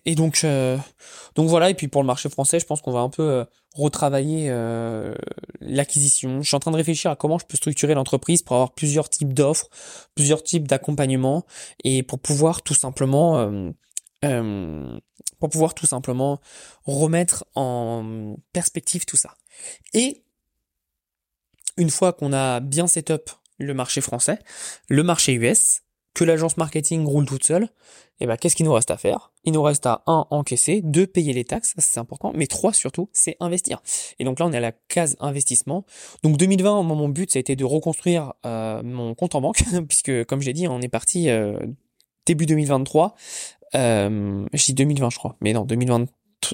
et donc donc voilà. Et puis pour le marché français, je pense qu'on va un peu retravailler euh, l'acquisition. Je suis en train de réfléchir à comment je peux structurer l'entreprise pour avoir plusieurs types d'offres, plusieurs types d'accompagnement et pour pouvoir tout simplement euh, euh, pour pouvoir tout simplement remettre en perspective tout ça. Et une fois qu'on a bien set up le marché français, le marché US, que l'agence marketing roule toute seule, eh ben qu'est-ce qu'il nous reste à faire? Il nous reste à un encaisser, deux payer les taxes, c'est important, mais trois surtout, c'est investir. Et donc là on est à la case investissement. Donc 2020, mon but ça a été de reconstruire euh, mon compte en banque, puisque comme je l'ai dit, on est parti euh, début 2023. Euh, je dis 2020 je crois, mais non 2023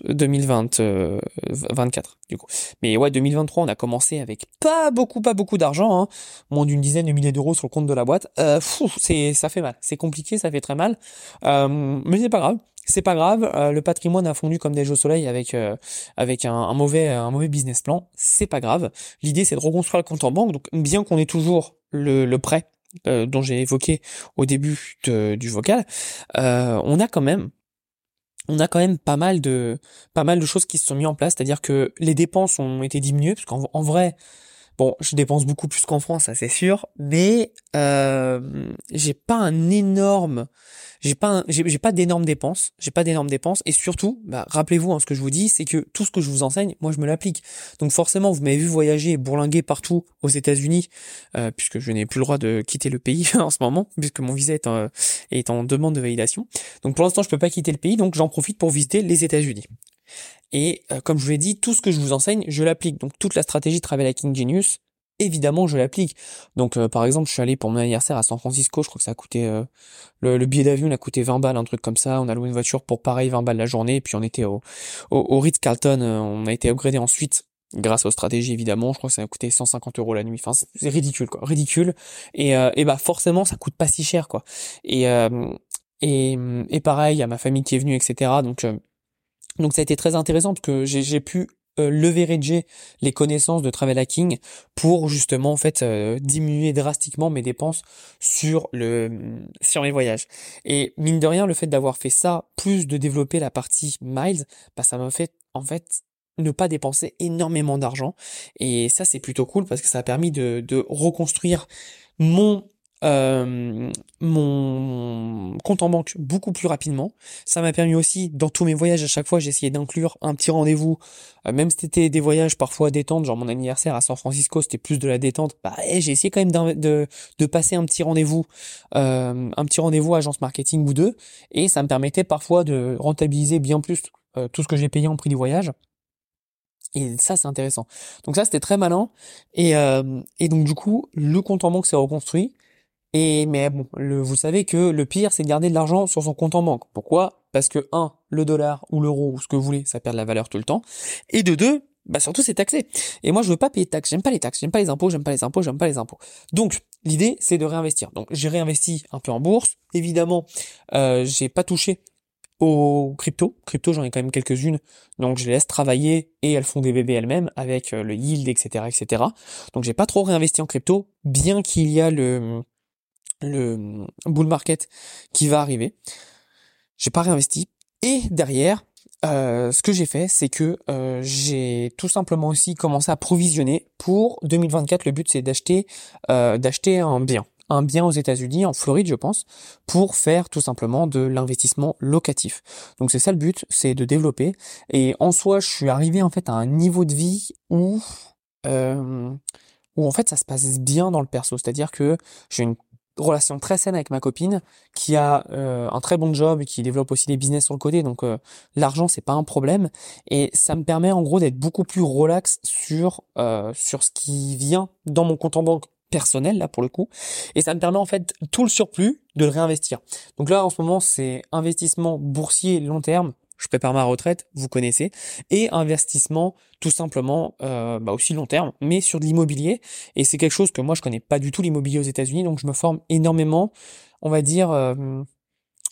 2020, 24 du coup. Mais ouais, 2023, on a commencé avec pas beaucoup, pas beaucoup d'argent, hein, moins d'une dizaine de milliers d'euros sur le compte de la boîte. Euh, c'est, ça fait mal, c'est compliqué, ça fait très mal, euh, mais c'est pas grave. C'est pas grave, euh, le patrimoine a fondu comme des jeux au soleil avec euh, avec un, mauvais un mauvais business plan. C'est pas grave. L'idée c'est de reconstruire le compte en banque. Donc bien qu'on ait toujours le, le prêt euh, dont j'ai évoqué au début du vocal, on a quand même on a quand même pas mal de choses qui se sont mises en place, c'est-à-dire que les dépenses ont été diminuées parce qu'en vrai, bon, je dépense beaucoup plus qu'en France, ça c'est sûr, mais euh, j'ai pas un énorme j'ai pas j'ai pas d'énormes dépenses, j'ai pas d'énormes dépenses et surtout, bah, rappelez-vous hein, ce que je vous dis, c'est que tout ce que je vous enseigne, moi je me l'applique. Donc forcément, vous m'avez vu voyager et bourlinguer partout aux États-Unis, euh, puisque je n'ai plus le droit de quitter le pays en ce moment, puisque mon visa est en, est en demande de validation. Donc pour l'instant, je peux pas quitter le pays, donc j'en profite pour visiter les États-Unis. Et euh, comme je vous l'ai dit, tout ce que je vous enseigne, je l'applique. Donc toute la stratégie Travel Hacking Genius, évidemment je l'applique. Donc euh, par exemple, je suis allé pour mon anniversaire à San Francisco, je crois que ça a coûté euh, le, billet d'avion a coûté 20 balles, un truc comme ça. On a loué une voiture pour pareil 20 balles la journée, et puis on était au, au, Ritz Carlton, euh, on a été upgradé ensuite grâce aux stratégies évidemment. Je crois que ça a coûté 150 euros la nuit. Enfin c'est ridicule quoi, ridicule. Et, et bah forcément ça coûte pas si cher quoi. Et et, et pareil, à ma famille qui est venue, etc. Donc donc ça a été très intéressant parce que j'ai pu euh, leverager les connaissances de travel hacking pour justement en fait euh, diminuer drastiquement mes dépenses sur le sur mes voyages. Et mine de rien, le fait d'avoir fait ça, plus de développer la partie miles, bah ça m'a fait en fait ne pas dépenser énormément d'argent. Et ça c'est plutôt cool parce que ça a permis de, de reconstruire mon euh, mon compte en banque beaucoup plus rapidement. Ça m'a permis aussi, dans tous mes voyages, à chaque fois, essayé d'inclure un petit rendez-vous, euh, même si c'était des voyages parfois détente, genre mon anniversaire à San Francisco, c'était plus de la détente. Bah, eh, j'ai essayé quand même de, de passer un petit rendez-vous, euh, un petit rendez-vous agence marketing ou deux, et ça me permettait parfois de rentabiliser bien plus tout ce que j'ai payé en prix du voyage. Et ça, c'est intéressant. Donc ça, c'était très malin. Et, et donc du coup, le compte en banque s'est reconstruit. Et mais bon, vous savez que le pire, c'est de garder de l'argent sur son compte en banque. Pourquoi? Parce que un, le dollar ou l'euro ou ce que vous voulez, ça perd de la valeur tout le temps. Et de deux, bah surtout c'est taxé. Et moi je veux pas payer de taxes, j'aime pas les taxes, j'aime pas les impôts, j'aime pas les impôts, j'aime pas les impôts. Donc l'idée c'est de réinvestir. Donc j'ai réinvesti un peu en bourse. Évidemment, euh, j'ai pas touché aux crypto. Crypto, j'en ai quand même quelques-unes, donc je les laisse travailler et elles font des bébés elles-mêmes avec euh, le yield, etc., etc. Donc j'ai pas trop réinvesti en crypto, bien qu'il y a le le bull market qui va arriver. J'ai pas réinvesti. Et derrière, euh, ce que j'ai fait, c'est que euh, j'ai tout simplement aussi commencé à provisionner pour 2024. Le but, c'est d'acheter euh, d'acheter un bien, un bien aux États-Unis, en Floride, je pense, pour faire tout simplement de l'investissement locatif. Donc c'est ça le but, c'est de développer. Et en soi, je suis arrivé en fait à un niveau de vie où où en fait ça se passe bien dans le perso. C'est-à-dire que j'ai une relation très saine avec ma copine qui a euh, un très bon job et qui développe aussi des business sur le côté. Donc euh, l'argent c'est pas un problème. Et ça me permet en gros d'être beaucoup plus relax sur euh, sur ce qui vient dans mon compte en banque personnel là pour le coup. Et ça me permet en fait tout le surplus de le réinvestir. Donc là en ce moment c'est investissement boursier long terme je prépare ma retraite, vous connaissez, et investissement tout simplement euh, bah aussi long terme, mais sur de l'immobilier. Et c'est quelque chose que moi je connais pas du tout l'immobilier aux États-Unis, donc je me forme énormément, on va dire, euh,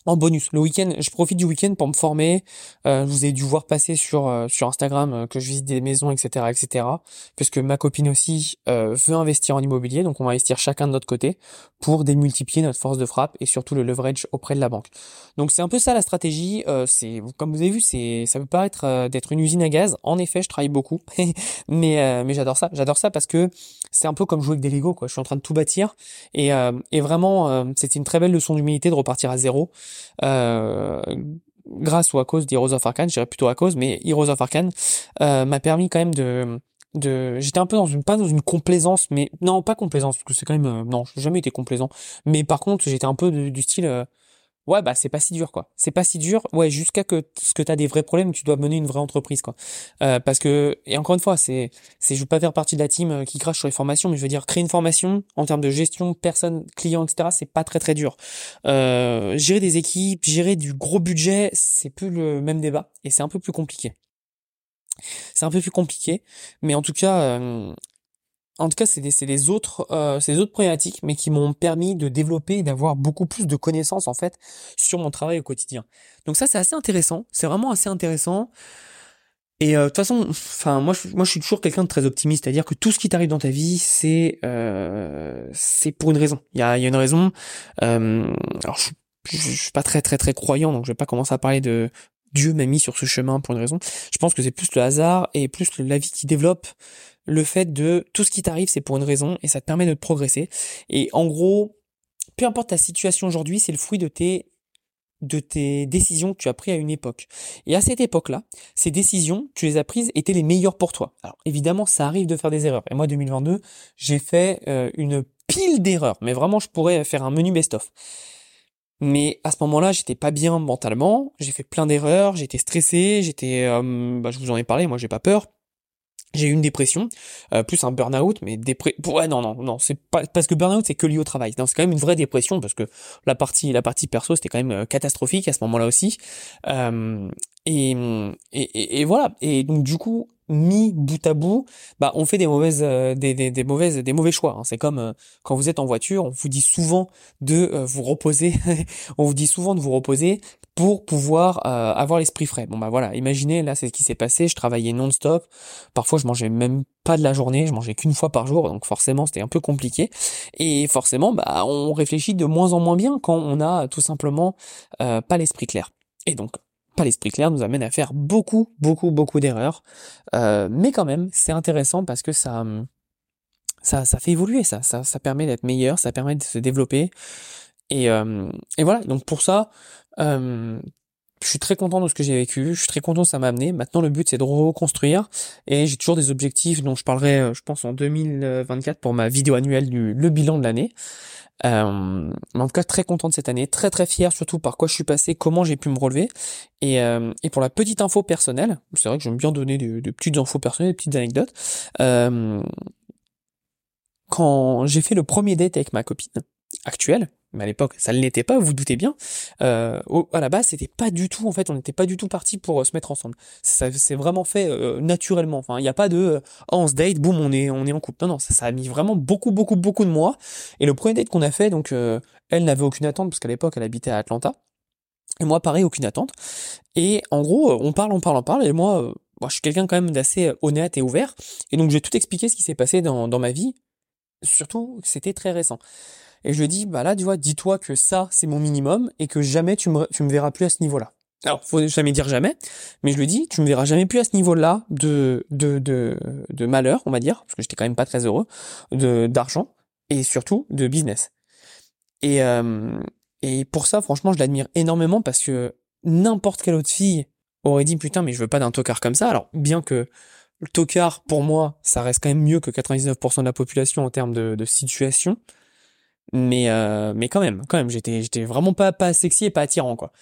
en bonus. Le week-end, je profite du week-end pour me former. Euh, vous avez dû voir passer sur euh, sur Instagram euh, que je visite des maisons, etc., etc. Puisque ma copine aussi euh, veut investir en immobilier, donc on va investir chacun de notre côté pour démultiplier notre force de frappe et surtout le leverage auprès de la banque. Donc c'est un peu ça la stratégie. c'est comme vous avez vu, c'est ça peut paraître d'être une usine à gaz. En effet, je travaille beaucoup, mais mais j'adore ça. J'adore ça parce que c'est un peu comme jouer avec des Lego. Quoi. Je suis en train de tout bâtir et et vraiment c'était une très belle leçon d'humilité de repartir à zéro. Euh, grâce ou à cause d'Heroes of Arcane, je plutôt à cause, mais Heroes of Arcane euh, m'a permis quand même de de j'étais un peu dans une pas dans une complaisance mais non pas complaisance parce que c'est quand même euh, non j'ai jamais été complaisant mais par contre j'étais un peu du style ouais bah c'est pas si dur quoi. C'est pas si dur ouais jusqu'à que ce que t'as des vrais problèmes tu dois mener une vraie entreprise quoi. Euh, parce que et encore une fois c'est c'est je veux pas faire partie de la team euh, qui crache sur les formations mais je veux dire créer une formation en termes de gestion personne client etc c'est pas très très dur. Euh, gérer des équipes gérer du gros budget c'est plus le même débat et c'est un peu plus compliqué. C'est un peu plus compliqué mais en tout cas en tout cas, c'est des, autres, euh, autres problématiques, mais qui m'ont permis de développer et d'avoir beaucoup plus de connaissances en fait sur mon travail au quotidien. Donc ça, c'est assez intéressant. C'est vraiment assez intéressant. Et euh, de toute façon, enfin moi, je, moi, je suis toujours quelqu'un de très optimiste, c'est-à-dire que tout ce qui t'arrive dans ta vie, c'est euh, c'est pour une raison. Il y a, y a une raison. Euh, alors, je, je, suis pas très très très croyant, donc je vais pas commencer à parler de Dieu m'a mis sur ce chemin pour une raison. Je pense que c'est plus le hasard et plus la vie qui développe le fait de tout ce qui t'arrive, c'est pour une raison et ça te permet de progresser. Et en gros, peu importe ta situation aujourd'hui, c'est le fruit de tes de tes décisions que tu as prises à une époque. Et à cette époque-là, ces décisions, tu les as prises, étaient les meilleures pour toi. Alors évidemment, ça arrive de faire des erreurs. Et moi, 2022, j'ai fait euh, une pile d'erreurs. Mais vraiment, je pourrais faire un menu best-of. Mais à ce moment-là, j'étais pas bien mentalement. J'ai fait plein d'erreurs. J'étais stressé. J'étais, euh, bah, je vous en ai parlé. Moi, j'ai pas peur. J'ai eu une dépression, euh, plus un burn-out, mais dépre... ouais non non non c'est pas parce que burn-out c'est que lié au travail, non c'est quand même une vraie dépression parce que la partie la partie perso c'était quand même euh, catastrophique à ce moment-là aussi, euh, et, et, et voilà. Et donc du coup mis bout à bout, bah on fait des mauvaises, euh, des, des, mauvaises, des mauvais choix. Hein. C'est comme euh, quand vous êtes en voiture, on vous dit souvent de euh, vous reposer. on vous dit souvent de vous reposer pour pouvoir avoir l'esprit frais. Bon bah voilà, imaginez là c'est ce qui s'est passé. Je travaillais non-stop. Parfois je mangeais même pas de la journée, je mangeais qu'une fois par jour, donc forcément c'était un peu compliqué. Et forcément bah on réfléchit de moins en moins bien quand on a tout simplement pas l'esprit clair. Et donc pas l'esprit clair nous amène à faire beaucoup, beaucoup, beaucoup d'erreurs. Euh, mais quand même, c'est intéressant parce que ça, ça, ça fait évoluer, ça, ça, ça permet d'être meilleur, ça permet de se développer. Et, euh, et voilà. Donc pour ça, euh, je suis très content de ce que j'ai vécu, je suis très content que ça m'a amené. Maintenant, le but, c'est de reconstruire. Et j'ai toujours des objectifs dont je parlerai, je pense, en 2024 pour ma vidéo annuelle du le bilan de l'année. Euh, en tout cas, très content de cette année, très très fier surtout par quoi je suis passé, comment j'ai pu me relever. Et, euh, et pour la petite info personnelle, c'est vrai que j'aime bien donner des, petites infos personnelles, des petites anecdotes. Euh, quand j'ai fait le premier date avec ma copine actuelle, mais à l'époque ça ne l'était pas, vous, vous doutez bien. Euh, à la base, c'était pas du tout, en fait, on n'était pas du tout parti pour euh, se mettre ensemble. Ça vraiment fait euh, naturellement. Enfin, il n'y a pas de on se date, boum, on est on est en couple. Non, non, ça, a mis vraiment beaucoup, beaucoup, beaucoup de mois. Et le premier date qu'on a fait, donc elle n'avait aucune attente parce qu'à l'époque elle habitait à Atlanta. Et moi, pareil, aucune attente. Et en gros, on parle, on parle, on parle. Et moi, moi je suis quelqu'un quand même d'assez honnête et ouvert. Et donc, j'ai tout expliqué ce qui s'est passé dans, dans ma vie. Surtout, c'était très récent. Et je lui dis, bah là, tu vois, dis-toi que ça, c'est mon minimum et que jamais tu me, tu me verras plus à ce niveau-là. Alors, faut jamais dire jamais, mais je lui dis, tu me verras jamais plus à ce niveau-là de, de, de, de malheur, on va dire, parce que j'étais quand même pas très heureux, de, d'argent et surtout de business. Et, euh, et pour ça, franchement, je l'admire énormément parce que n'importe quelle autre fille aurait dit, putain, mais je veux pas d'un tocard comme ça. Alors, bien que le tocard, pour moi, ça reste quand même mieux que 99% de la population en termes de, de situation mais euh, mais quand même quand même j'étais j'étais vraiment pas pas sexy et pas attirant quoi.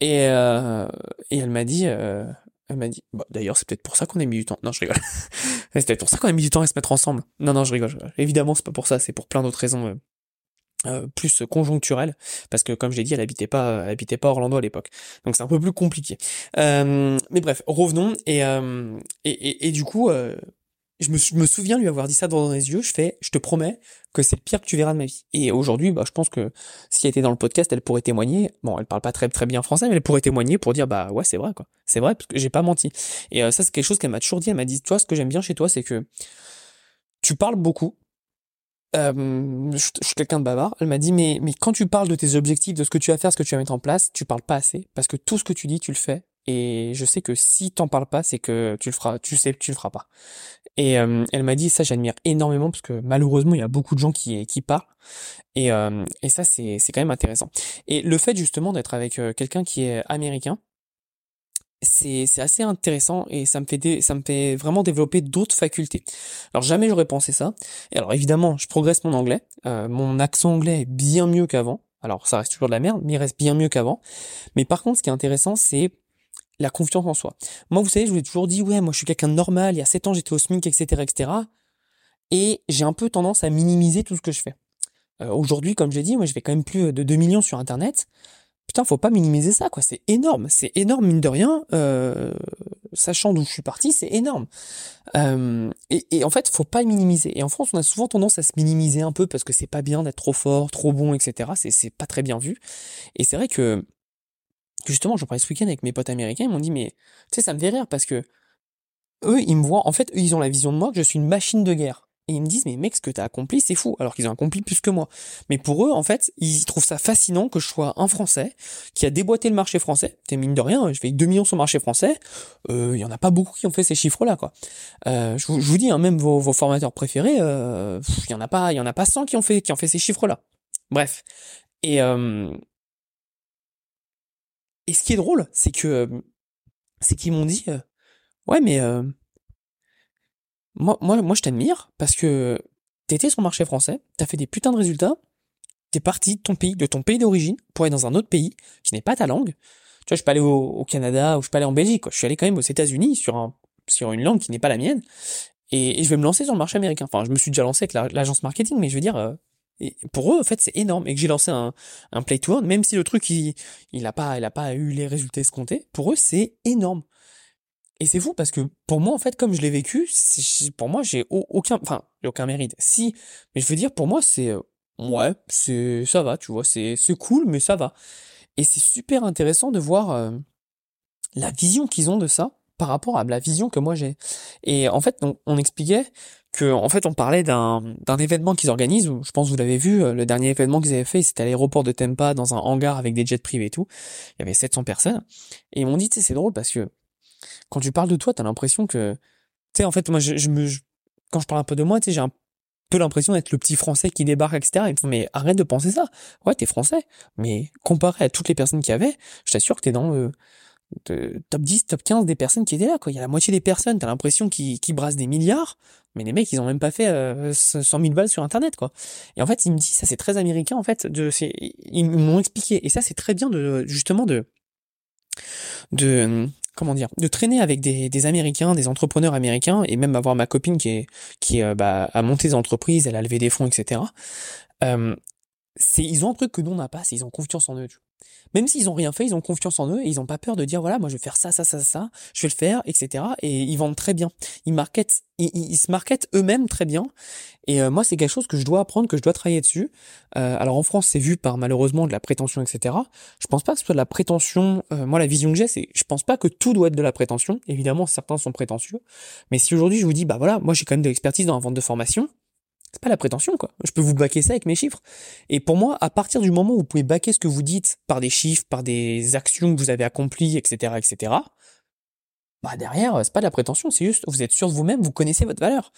Et euh, et elle m'a dit euh, elle m'a dit bah, d'ailleurs c'est peut-être pour ça qu'on a mis du temps. Non je rigole. C'est peut-être pour ça qu'on a mis du temps à se mettre ensemble. Non non je rigole, évidemment c'est pas pour ça c'est pour plein d'autres raisons euh, euh, plus conjoncturelles parce que comme j'ai dit elle habitait pas elle habitait pas Orlando à l'époque. Donc c'est un peu plus compliqué. Euh, mais bref revenons et, euh, et, et, et, du coup je me, souviens lui avoir dit ça dans les yeux, je fais, je te promets que c'est le pire que tu verras de ma vie. Et aujourd'hui, bah, je pense que si elle était dans le podcast, elle pourrait témoigner. Bon, elle parle pas très très bien français, mais elle pourrait témoigner pour dire, bah ouais, c'est vrai, quoi. C'est vrai, parce que j'ai pas menti. Et euh, ça, c'est quelque chose qu'elle m'a toujours dit. Elle m'a dit, toi, ce que j'aime bien chez toi, c'est que tu parles beaucoup. Euh, je, suis quelqu'un de bavard. Elle m'a dit, mais, mais quand tu parles de tes objectifs, de ce que tu vas faire, ce que tu vas mettre en place, tu parles pas assez. Parce que tout ce que tu dis, tu le fais. Et je sais que si t'en parles pas, c'est que tu le feras, tu sais que tu le feras pas. Et euh, elle m'a dit ça, j'admire énormément parce que malheureusement il y a beaucoup de gens qui qui parlent. Et euh, et ça c'est c'est quand même intéressant. Et le fait justement d'être avec euh, quelqu'un qui est américain, c'est c'est assez intéressant et ça me fait ça me fait vraiment développer d'autres facultés. Alors jamais j'aurais pensé ça. Et alors évidemment, je progresse mon anglais. mon accent anglais est bien mieux qu'avant. Alors ça reste toujours de la merde, mais il reste bien mieux qu'avant. Mais par contre, ce qui est intéressant, c'est la confiance en soi. Moi, vous savez, je vous ai toujours dit, ouais, moi, je suis quelqu'un de normal, il y a 7 ans, j'étais au SMIC, etc., etc. Et j'ai un peu tendance à minimiser tout ce que je fais. Euh, aujourd'hui, comme j'ai dit, moi, je fais quand même plus de 2 millions sur Internet. Putain, faut pas minimiser ça, quoi. C'est énorme. C'est énorme, mine de rien. Euh, sachant d'où je suis parti, c'est énorme. Euh, et, et, en fait, faut pas minimiser. Et en France, on a souvent tendance à se minimiser un peu parce que c'est pas bien d'être trop fort, trop bon, etc. C'est, pas très bien vu. Et c'est vrai que justement, j'en parlais ce week-end avec mes potes américains, ils m'ont dit, mais, tu sais, ça me fait rire parce que, eux, ils me voient, en fait, eux, ils ont la vision de moi que je suis une machine de guerre. Et ils me disent, mais mec, ce que t'as accompli, c'est fou. Alors qu'ils ont accompli plus que moi. Mais pour eux, en fait, ils trouvent ça fascinant que je sois un Français qui a déboîté le marché français. T'es mine de rien, je fais 2 millions sur le marché français. Euh, il y en a pas beaucoup qui ont fait ces chiffres-là, quoi. Euh, je, vous, dis, hein, même vos, vos, formateurs préférés, euh, il y en a pas, il y en a pas 100 qui ont fait, qui ont fait ces chiffres-là. Bref. Et, euh, et ce qui est drôle, c'est que euh, c'est qu'ils m'ont dit euh, ouais mais euh, moi moi moi je t'admire parce que t'étais sur le marché français, t'as fait des putains de résultats, t'es parti de ton pays, de ton pays d'origine pour aller dans un autre pays qui n'est pas ta langue. Tu vois, je suis pas allé au, Canada ou je suis pas allé en Belgique, quoi. Je suis allé quand même aux États-Unis sur sur une langue qui n'est pas la mienne, et, je vais me lancer sur le marché américain. Enfin, je me suis déjà lancé avec l'agence marketing, mais je veux dire, pour eux, en fait, c'est énorme. Et que j'ai lancé un, un play to même si le truc, il, il a pas, il a pas eu les résultats escomptés, pour eux, c'est énorme. Et c'est fou parce que pour moi, en fait, comme je l'ai vécu, pour moi, j'ai aucun, enfin, aucun mérite. Si, mais je veux dire, pour moi, c'est, euh, ouais, c'est, ça va, tu vois, c'est, c'est cool, mais ça va. Et c'est super intéressant de voir euh, la vision qu'ils ont de ça par rapport à la vision que moi j'ai. Et en fait, on expliquait que, en fait, on parlait d'un, d'un événement qu'ils organisent. Je pense que vous l'avez vu, euh, le dernier événement qu'ils avaient fait, c'était à l'aéroport de Tampa, dans un hangar avec des jets privés et tout. Il y avait 700 personnes. Et ils m'ont dit, tu sais, c'est drôle parce que quand tu parles de toi, t'as l'impression que, tu sais, en fait, moi, je, je me, quand je parle un peu de moi, tu sais, j'ai un peu l'impression d'être le petit français qui débarque, etc. Ils me font, mais arrête de penser ça. Ouais, t'es français. Mais comparé à toutes les personnes qui avaient, je t'assure que t'es dans le top 10, top 15 des personnes qui étaient là, quoi. Il y a la moitié des personnes, t'as l'impression qu'ils brassent des milliards, mais les mecs, ils ont même pas fait euh, 100 000 balles sur Internet, quoi. Et en fait, il me dit, ça c'est très américain, en fait. De, ils m'ont expliqué. Et ça, c'est très bien de, justement, de, de, comment dire, de traîner avec des, des, Américains, des entrepreneurs américains, et même avoir ma copine qui est, qui euh, bah, a monté des entreprises, elle a levé des fonds, etc. Euh, c'est, ils ont un truc que nous on n'a pas, c'est ils ont confiance en eux. Même s'ils ont rien fait, ils ont confiance en eux et ils ont pas peur de dire voilà, moi je vais faire ça, ça, ça, ça, je vais le faire, etc. Et ils vendent très bien. Ils marketent, ils, se marketent eux-mêmes très bien. Et euh, moi, c'est quelque chose que je dois apprendre, que je dois travailler dessus. Euh, alors en France, c'est vu par malheureusement de la prétention, etc. Je pense pas que ce soit de la prétention. Euh, moi, la vision que j'ai, c'est, je pense pas que tout doit être de la prétention. Évidemment, certains sont prétentieux. Mais si aujourd'hui je vous dis, bah voilà, moi j'ai quand même de l'expertise dans la vente de formation, c'est pas la prétention, quoi. Je peux vous baquer ça avec mes chiffres. Et pour moi, à partir du moment où vous pouvez baquer ce que vous dites par des chiffres, par des actions que vous avez accomplies, etc., etc., bah derrière, c'est pas de la prétention, c'est juste, vous êtes sûr de vous-même, vous connaissez votre valeur.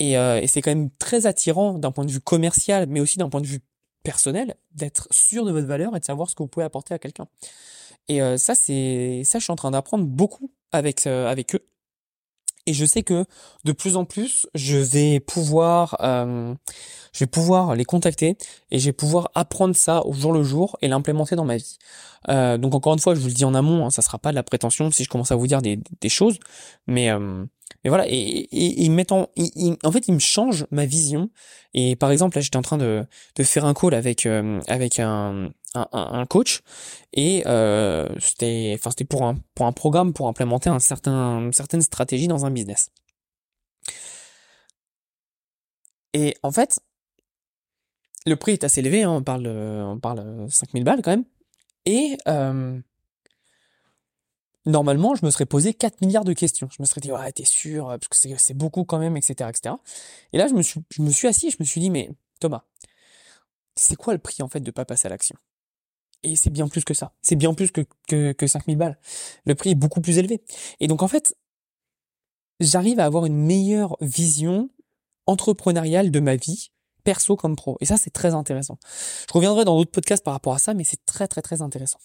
Et, euh, et c'est quand même très attirant d'un point de vue commercial, mais aussi d'un point de vue personnel, d'être sûr de votre valeur et de savoir ce que vous pouvez apporter à quelqu'un. Et euh, ça, c'est ça, je suis en train d'apprendre beaucoup avec euh, avec eux. Et je sais que de plus en plus, je vais pouvoir, euh, je vais pouvoir les contacter et je vais pouvoir apprendre ça au jour le jour et l'implémenter dans ma vie. Euh, donc encore une fois, je vous le dis en amont, hein, ça sera pas de la prétention si je commence à vous dire des, des choses, mais euh, mais voilà, et, et, ils mettent en, en fait, ils me changent ma vision. Et par exemple, là, j'étais en train de, de faire un call avec euh, avec un, un, un, coach, et euh, c'était, enfin, c'était pour un pour un programme pour implémenter un certain certaine stratégie dans un business. Et en fait, le prix est assez élevé, hein, on parle on parle 5000 balles quand même. Et euh, normalement, je me serais posé 4 milliards de questions. Je me serais dit, ouais, t'es sûr, parce que c'est beaucoup quand même, etc., etc. Et là, je me suis, je me suis assis je me suis dit, mais Thomas, c'est quoi le prix en fait de pas passer à l'action? Et c'est bien plus que ça. C'est bien plus que, que, que 5000 balles. Le prix est beaucoup plus élevé. Et donc en fait, j'arrive à avoir une meilleure vision entrepreneuriale de ma vie, perso comme pro. Et ça, c'est très intéressant. Je reviendrai dans d'autres podcasts par rapport à ça, mais c'est très très très intéressant.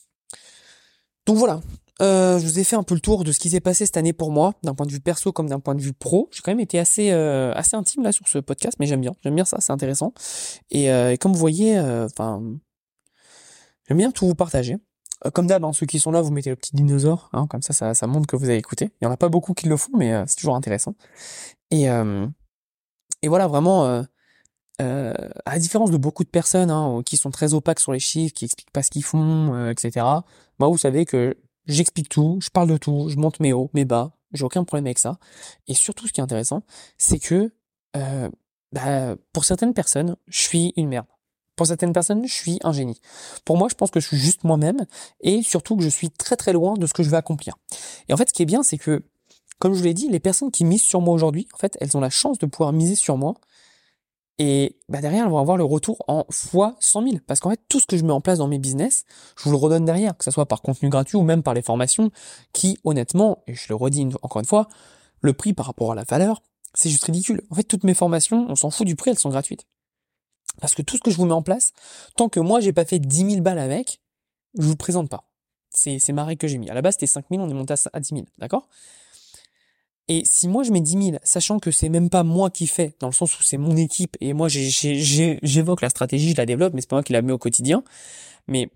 Donc voilà, euh, je vous ai fait un peu le tour de ce qui s'est passé cette année pour moi, d'un point de vue perso comme d'un point de vue pro. J'ai quand même été assez euh, assez intime là sur ce podcast, mais j'aime bien, j'aime bien ça, c'est intéressant. Et, euh, comme vous voyez, enfin, j'aime bien tout vous partager. comme d'hab, hein, ceux qui sont là, vous mettez le petit dinosaure, hein, comme ça, ça, ça montre que vous avez écouté. Il y en a pas beaucoup qui le font, mais c'est toujours intéressant. Et et voilà, vraiment. Euh, à la différence de beaucoup de personnes hein, qui sont très opaques sur les chiffres, qui expliquent pas ce qu'ils font, etc. Moi, vous savez que J'explique tout, je parle de tout, je monte mes hauts, mes bas, j'ai aucun problème avec ça. Et surtout, ce qui est intéressant, c'est que euh, bah, pour certaines personnes, je suis une merde. Pour certaines personnes, je suis un génie. Pour moi, je pense que je suis juste moi-même et surtout que je suis très très loin de ce que je veux accomplir. Et en fait, ce qui est bien, c'est que, comme je vous l'ai dit, les personnes qui misent sur moi aujourd'hui, en fait, elles ont la chance de pouvoir miser sur moi et bah derrière, elles vont avoir le retour en fois 100 000. Parce qu'en fait, tout ce que je mets en place dans mes business, je vous le redonne derrière, que ce soit par contenu gratuit ou même par les formations, qui honnêtement, et je le redis encore une fois, le prix par rapport à la valeur, c'est juste ridicule. En fait, toutes mes formations, on s'en fout du prix, elles sont gratuites. Parce que tout ce que je vous mets en place, tant que moi j'ai pas fait 10 000 balles avec, je vous présente pas. C'est, c'est ma règle que j'ai mis. À la base, c'était 5 000, on est monté à 10 000. D'accord? Et si moi je mets 10 000, sachant que c'est même pas moi qui fais, dans le sens où c'est mon équipe, et moi j'évoque la stratégie, je la développe, mais c'est pas moi qui la mets au quotidien, mais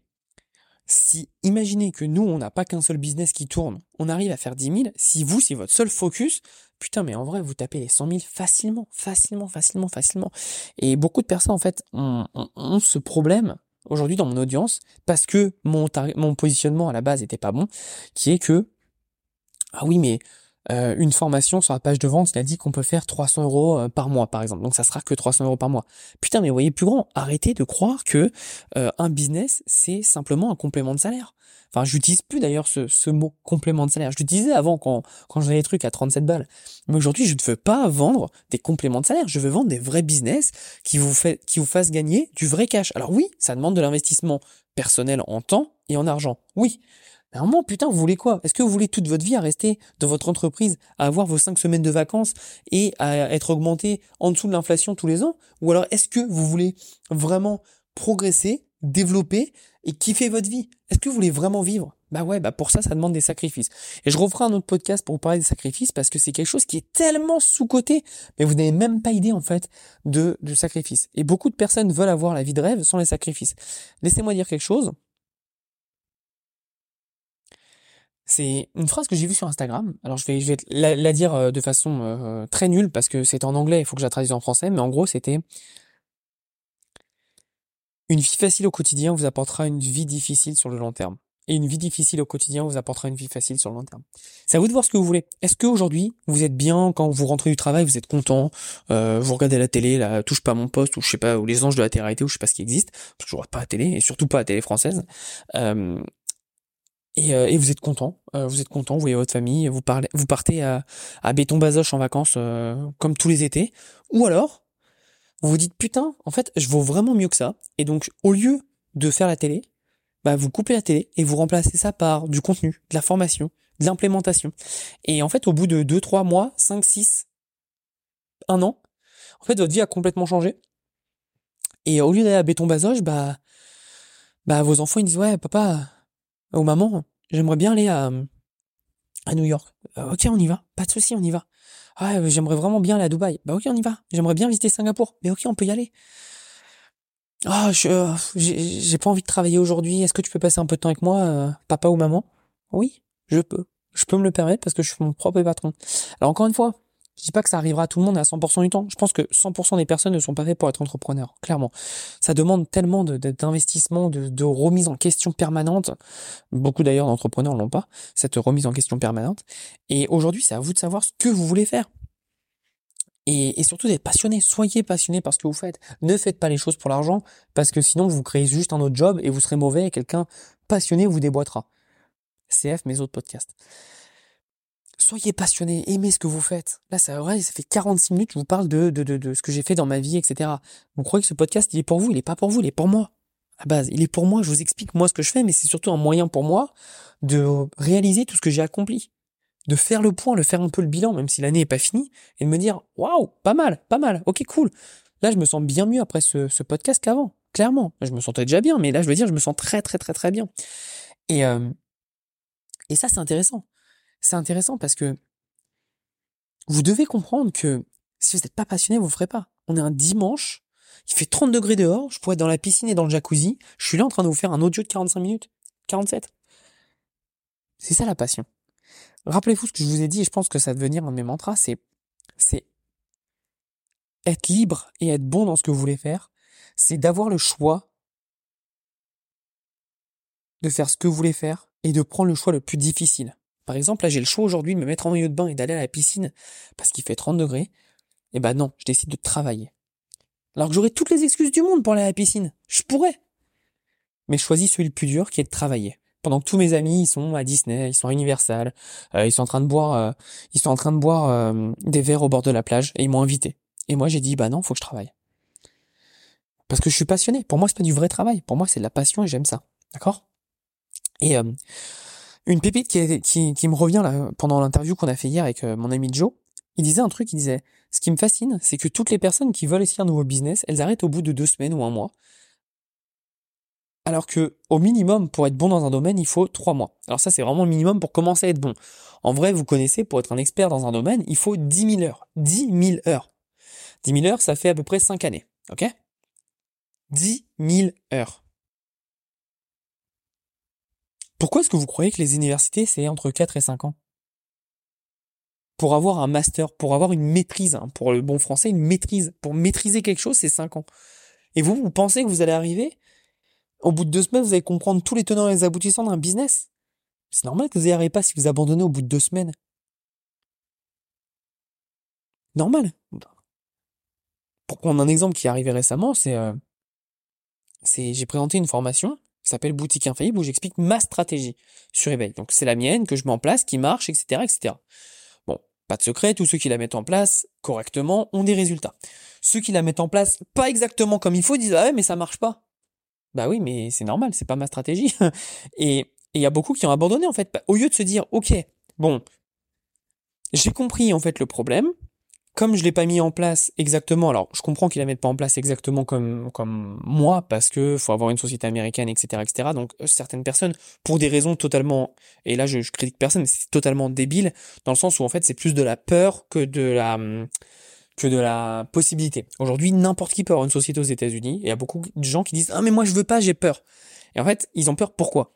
si imaginez que nous, on n'a pas qu'un seul business qui tourne, on arrive à faire 10 000, si vous, c'est votre seul focus, putain, mais en vrai, vous tapez les 100 000 facilement, facilement, facilement, facilement. Et beaucoup de personnes, en fait, ont, ce problème aujourd'hui dans mon audience parce que mon, mon positionnement à la base était pas bon, qui est que, ah oui, mais euh, une formation sur la page de vente, il a dit qu'on peut faire 300 euros euh, par mois, par exemple. Donc ça sera que 300 euros par mois. Putain, mais vous voyez plus grand. Arrêtez de croire que euh, un business c'est simplement un complément de salaire. Enfin, j'utilise plus d'ailleurs ce, ce, mot complément de salaire. Je l'utilisais avant quand quand j'avais des trucs à 37 balles. Mais aujourd'hui, je ne veux pas vendre des compléments de salaire. Je veux vendre des vrais business qui vous fait qui vous fassent gagner du vrai cash. Alors oui, ça demande de l'investissement personnel en temps et en argent. Oui. Mais à un moment, putain, vous voulez quoi? Est-ce que vous voulez toute votre vie à rester dans votre entreprise, à avoir vos cinq semaines de vacances et à être augmenté en dessous de l'inflation tous les ans? Ou alors est-ce que vous voulez vraiment progresser, développer et kiffer votre vie? Est-ce que vous voulez vraiment vivre? Bah ouais, bah pour ça, ça demande des sacrifices. Et je referai un autre podcast pour vous parler des sacrifices parce que c'est quelque chose qui est tellement sous-coté, mais vous n'avez même pas idée en fait de, de sacrifice. Et beaucoup de personnes veulent avoir la vie de rêve sans les sacrifices. Laissez-moi dire quelque chose. C'est une phrase que j'ai vue sur Instagram. Alors je vais, je vais la, dire euh, de façon euh, très nulle parce que c'est en anglais, il faut que je la traduise en français, mais en gros c'était une vie facile au quotidien vous apportera une vie difficile sur le long terme. Et une vie difficile au quotidien vous apportera une vie facile sur le long terme. C'est à vous de voir ce que vous voulez. Est-ce qu'aujourd'hui, vous êtes bien quand vous rentrez du travail, vous êtes content, euh, vous regardez la télé, la touche pas à mon poste, ou je sais pas, ou les anges de la terre ou je sais pas ce qui existe, toujours pas à télé, et surtout pas à télé française. Euh, et, euh, et, vous êtes content, euh, vous êtes content, vous voyez votre famille, vous parlez, vous partez à, à Béton Bazoche en vacances euh, comme tous les étés, ou alors vous vous dites putain, en fait, je vaux vraiment mieux que ça, et donc au lieu de faire la télé, bah vous coupez la télé et vous remplacez ça par du contenu, de la formation, de l'implémentation, et en fait au bout de 2, 3 mois, 5, 6, un an, en fait votre vie a complètement changé, et au lieu d'aller à Béton Bazoche, bah bah vos enfants ils disent ouais papa Oh maman, j'aimerais bien aller à, à New York. Euh, ok, on y va. Pas de souci, on y va. Ah, j'aimerais vraiment bien aller à Dubaï. Bah ok, on y va. J'aimerais bien visiter Singapour. Mais ok, on peut y aller. Ah, euh, j'ai pas envie de travailler aujourd'hui. Est-ce que tu peux passer un peu de temps avec moi, euh, papa ou maman? Oui, je peux. Je peux me le permettre parce que je suis mon propre patron. Alors encore une fois, je dis pas que ça arrivera à tout le monde à 100% du temps. Je pense que 100% des personnes ne sont pas faites pour être entrepreneurs, clairement. Ça demande tellement d'investissement, de, de, remise en question permanente. Beaucoup d'ailleurs d'entrepreneurs l'ont pas, cette remise en question permanente. Et aujourd'hui, c'est à vous de savoir ce que vous voulez faire. Et, et surtout d'être passionné. Soyez passionné par ce que vous faites. Ne faites pas les choses pour l'argent, parce que sinon vous créez juste un autre job et vous serez mauvais et quelqu'un passionné vous déboîtera. CF, mes autres podcasts soyez passionné, aimez ce que vous faites. Là, ça, vrai, ça fait 46 minutes je vous parle de, de, de, de ce que j'ai fait dans ma vie, etc. Vous croyez que ce podcast, il est pour vous, il est pas pour vous, il est pour moi. À base, il est pour moi, je vous explique moi ce que je fais, mais c'est surtout un moyen pour moi de réaliser tout ce que j'ai accompli. De faire le point, de faire un peu le bilan, même si l'année est pas finie, et de me dire, waouh, pas mal, pas mal, ok, cool. Là, je me sens bien mieux après ce, ce podcast qu'avant, clairement. Je me sentais déjà bien, mais là, je veux dire, je me sens très, très, très, très bien. Et, euh, et ça, c'est intéressant c'est intéressant parce que vous devez comprendre que si vous n'êtes pas passionné, vous ne ferez pas. On est un dimanche, il fait 30 degrés dehors, je pourrais être dans la piscine et dans le jacuzzi, je suis là en train de vous faire un audio de 45 minutes, 47. C'est ça la passion. Rappelez-vous ce que je vous ai dit et je pense que ça va devenir un de mes mantras, c'est, c'est être libre et être bon dans ce que vous voulez faire, c'est d'avoir le choix de faire ce que vous voulez faire et de prendre le choix le plus difficile. Par exemple, là, j'ai le choix aujourd'hui de me mettre en milieu de bain et d'aller à la piscine parce qu'il fait 30 degrés. Eh ben non, je décide de travailler. Alors que j'aurais toutes les excuses du monde pour aller à la piscine. Je pourrais. Mais je choisis celui le plus dur qui est de travailler. Pendant que tous mes amis, ils sont à Disney, ils sont à Universal, euh, ils sont en train de boire, euh, ils sont en train de boire euh, des verres au bord de la plage et ils m'ont invité. Et moi, j'ai dit, bah non, faut que je travaille. Parce que je suis passionné. Pour moi, c'est pas du vrai travail. Pour moi, c'est de la passion et j'aime ça. D'accord? Et une pépite qui, me revient là pendant l'interview qu'on a fait hier avec euh, mon ami Joe. Il disait un truc, il disait, ce qui me fascine, c'est que toutes les personnes qui veulent essayer un nouveau business, elles arrêtent au bout de deux semaines ou un mois. Alors que, au minimum, pour être bon dans un domaine, il faut trois mois. Alors ça, c'est vraiment le minimum pour commencer à être bon. En vrai, vous connaissez, pour être un expert dans un domaine, il faut 10 000 heures. 10 000 heures. 10 000 heures, ça fait à peu près cinq années. Ok? 10 000 heures. Pourquoi est-ce que vous croyez que les universités, c'est entre 4 et 5 ans? Pour avoir un master, pour avoir une maîtrise, hein, pour le bon français, une maîtrise, pour maîtriser quelque chose, c'est 5 ans. Et vous, vous pensez que vous allez arriver Au bout de deux semaines, vous allez comprendre tous les tenants et les aboutissants d'un business? C'est normal que vous n'y arrivez pas si vous abandonnez au bout de deux semaines. Normal. Pour prendre un exemple qui est arrivé récemment, c'est... Euh, c'est j'ai présenté une formation s'appelle Boutique Infaillible où j'explique ma stratégie sur eBay. Donc c'est la mienne que je mets en place, qui marche, etc., etc. Bon, pas de secret, tous ceux qui la mettent en place correctement ont des résultats. Ceux qui la mettent en place pas exactement comme il faut disent ah ouais mais ça marche pas. Bah oui mais c'est normal, c'est pas ma stratégie. et il y a beaucoup qui ont abandonné en fait. Au lieu de se dire ok bon j'ai compris en fait le problème, comme je l'ai pas mis en place exactement, alors je comprends qu'ils la mettent pas en place exactement comme comme moi parce que faut avoir une société américaine, etc., etc. Donc euh, certaines personnes, pour des raisons totalement, et là je, critique personne, c'est totalement débile dans le sens où en fait c'est plus de la peur que de la que de la possibilité. Aujourd'hui, n'importe qui peut avoir une société aux États-Unis. Et il y a beaucoup de gens qui disent ah mais moi je veux pas, j'ai peur. Et en fait, ils ont peur pourquoi?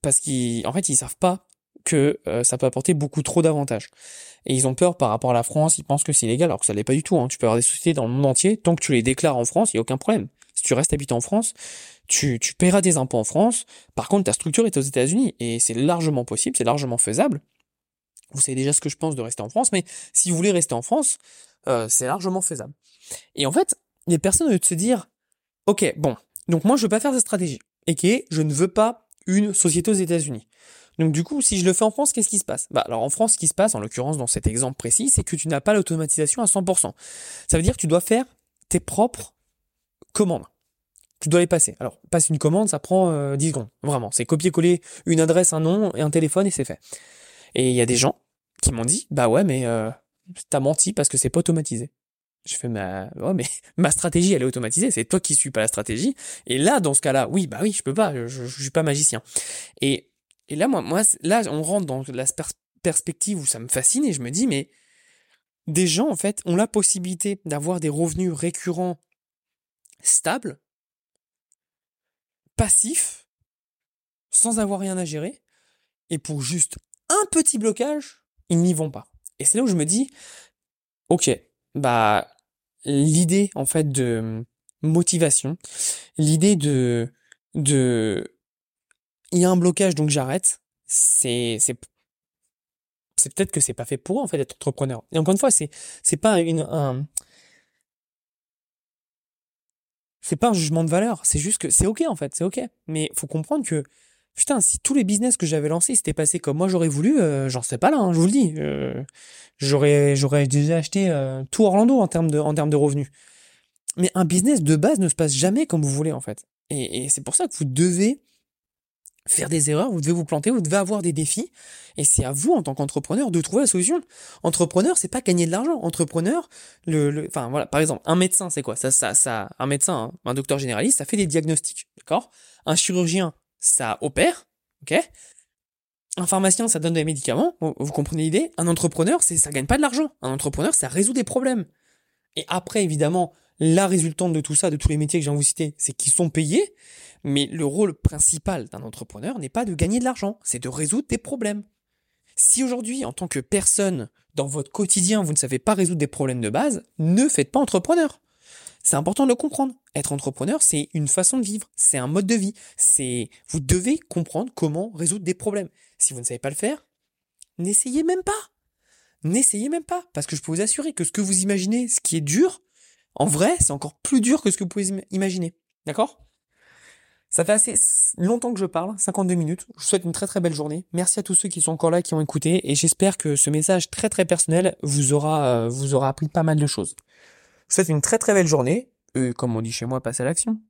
Parce qu'en fait ils savent pas que euh, ça peut apporter beaucoup trop d'avantages. Et ils ont peur par rapport à la France, ils pensent que c'est illégal, alors que ça l'est pas du tout. Hein. Tu peux avoir des sociétés dans le monde entier, tant que tu les déclares en France, il y a aucun problème. Si tu restes habitant en France, tu, tu paieras des impôts en France. Par contre, ta structure est aux États-Unis et c'est largement possible, c'est largement faisable. Vous savez déjà ce que je pense de rester en France, mais si vous voulez rester en France, euh, c'est largement faisable. Et en fait, les personnes de se dire, ok, bon, donc moi je veux pas faire cette stratégie, et que je ne veux pas une société aux États-Unis. Donc du coup, si je le fais en France, qu'est-ce qui se passe? Bah alors en France, ce qui se passe, en l'occurrence dans cet exemple précis, c'est que tu n'as pas l'automatisation à 100%. Ça veut dire que tu dois faire tes propres commandes. Tu dois les passer. Alors, passer une commande, ça prend euh, 10 secondes. Vraiment. C'est copier-coller une adresse, un nom et un téléphone et c'est fait. Et il y a des gens qui m'ont dit, bah ouais, mais euh, t'as menti parce que c'est pas automatisé. Je fais ma, ouais, mais ma stratégie, elle est automatisée. C'est toi qui suis pas la stratégie. Et là, dans ce cas-là, oui, bah oui, je peux pas. Je, je, suis pas magicien. Et et là, moi, moi, là, on rentre dans la perspective où ça me fascine et je me dis, mais des gens, en fait, ont la possibilité d'avoir des revenus récurrents stables, passifs, sans avoir rien à gérer, et pour juste un petit blocage, ils n'y vont pas. Et c'est là où je me dis, ok, bah, l'idée, en fait, de motivation, l'idée de, de, il y a un blocage donc j'arrête, c'est c'est c'est peut-être que c'est pas fait pour eux en fait d'être entrepreneur. Et encore une fois, c'est c'est pas une un c'est pas un jugement de valeur, c'est juste que c'est OK en fait, c'est OK. Mais faut comprendre que putain, si tous les business que j'avais lancés s'étaient passés comme moi j'aurais voulu, euh, j'en sais pas là, hein, je vous le dis. Euh, j'aurais j'aurais déjà acheté euh, tout Orlando en termes de en termes de revenus. Mais un business de base ne se passe jamais comme vous voulez en fait. Et c'est pour ça que vous devez faire des erreurs, vous devez vous planter, vous devez avoir des défis, et c'est à vous en tant qu'entrepreneur de trouver la solution. Entrepreneur, c'est pas gagner de l'argent. Entrepreneur, le, enfin voilà, par exemple, un médecin, c'est quoi? Ça, ça, ça, un médecin, hein, un docteur généraliste, ça fait des diagnostics, d'accord? Un chirurgien, ça opère, ok? Un pharmacien, ça donne des médicaments, vous comprenez l'idée? Un entrepreneur, c'est ça gagne pas de l'argent. Un entrepreneur, ça résout des problèmes. Et après, évidemment, la résultante de tout ça, de tous les métiers que j'ai vous citer, c'est qu'ils sont payés, mais le rôle principal d'un entrepreneur n'est pas de gagner de l'argent, c'est de résoudre des problèmes. Si aujourd'hui, en tant que personne, dans votre quotidien, vous ne savez pas résoudre des problèmes de base, ne faites pas entrepreneur. C'est important de le comprendre. Être entrepreneur, c'est une façon de vivre, c'est un mode de vie. C'est, vous devez comprendre comment résoudre des problèmes. Si vous ne savez pas le faire, n'essayez même pas. N'essayez même pas, parce que je peux vous assurer que ce que vous imaginez, ce qui est dur, en vrai, c'est encore plus dur que ce que vous pouvez imaginer. D'accord? Ça fait assez longtemps que je parle, 52 minutes. Je vous souhaite une très très belle journée. Merci à tous ceux qui sont encore là, qui ont écouté, et j'espère que ce message très très personnel vous aura euh, vous aura appris pas mal de choses. Je vous souhaite une très très belle journée, et comme on dit chez moi, passez à l'action.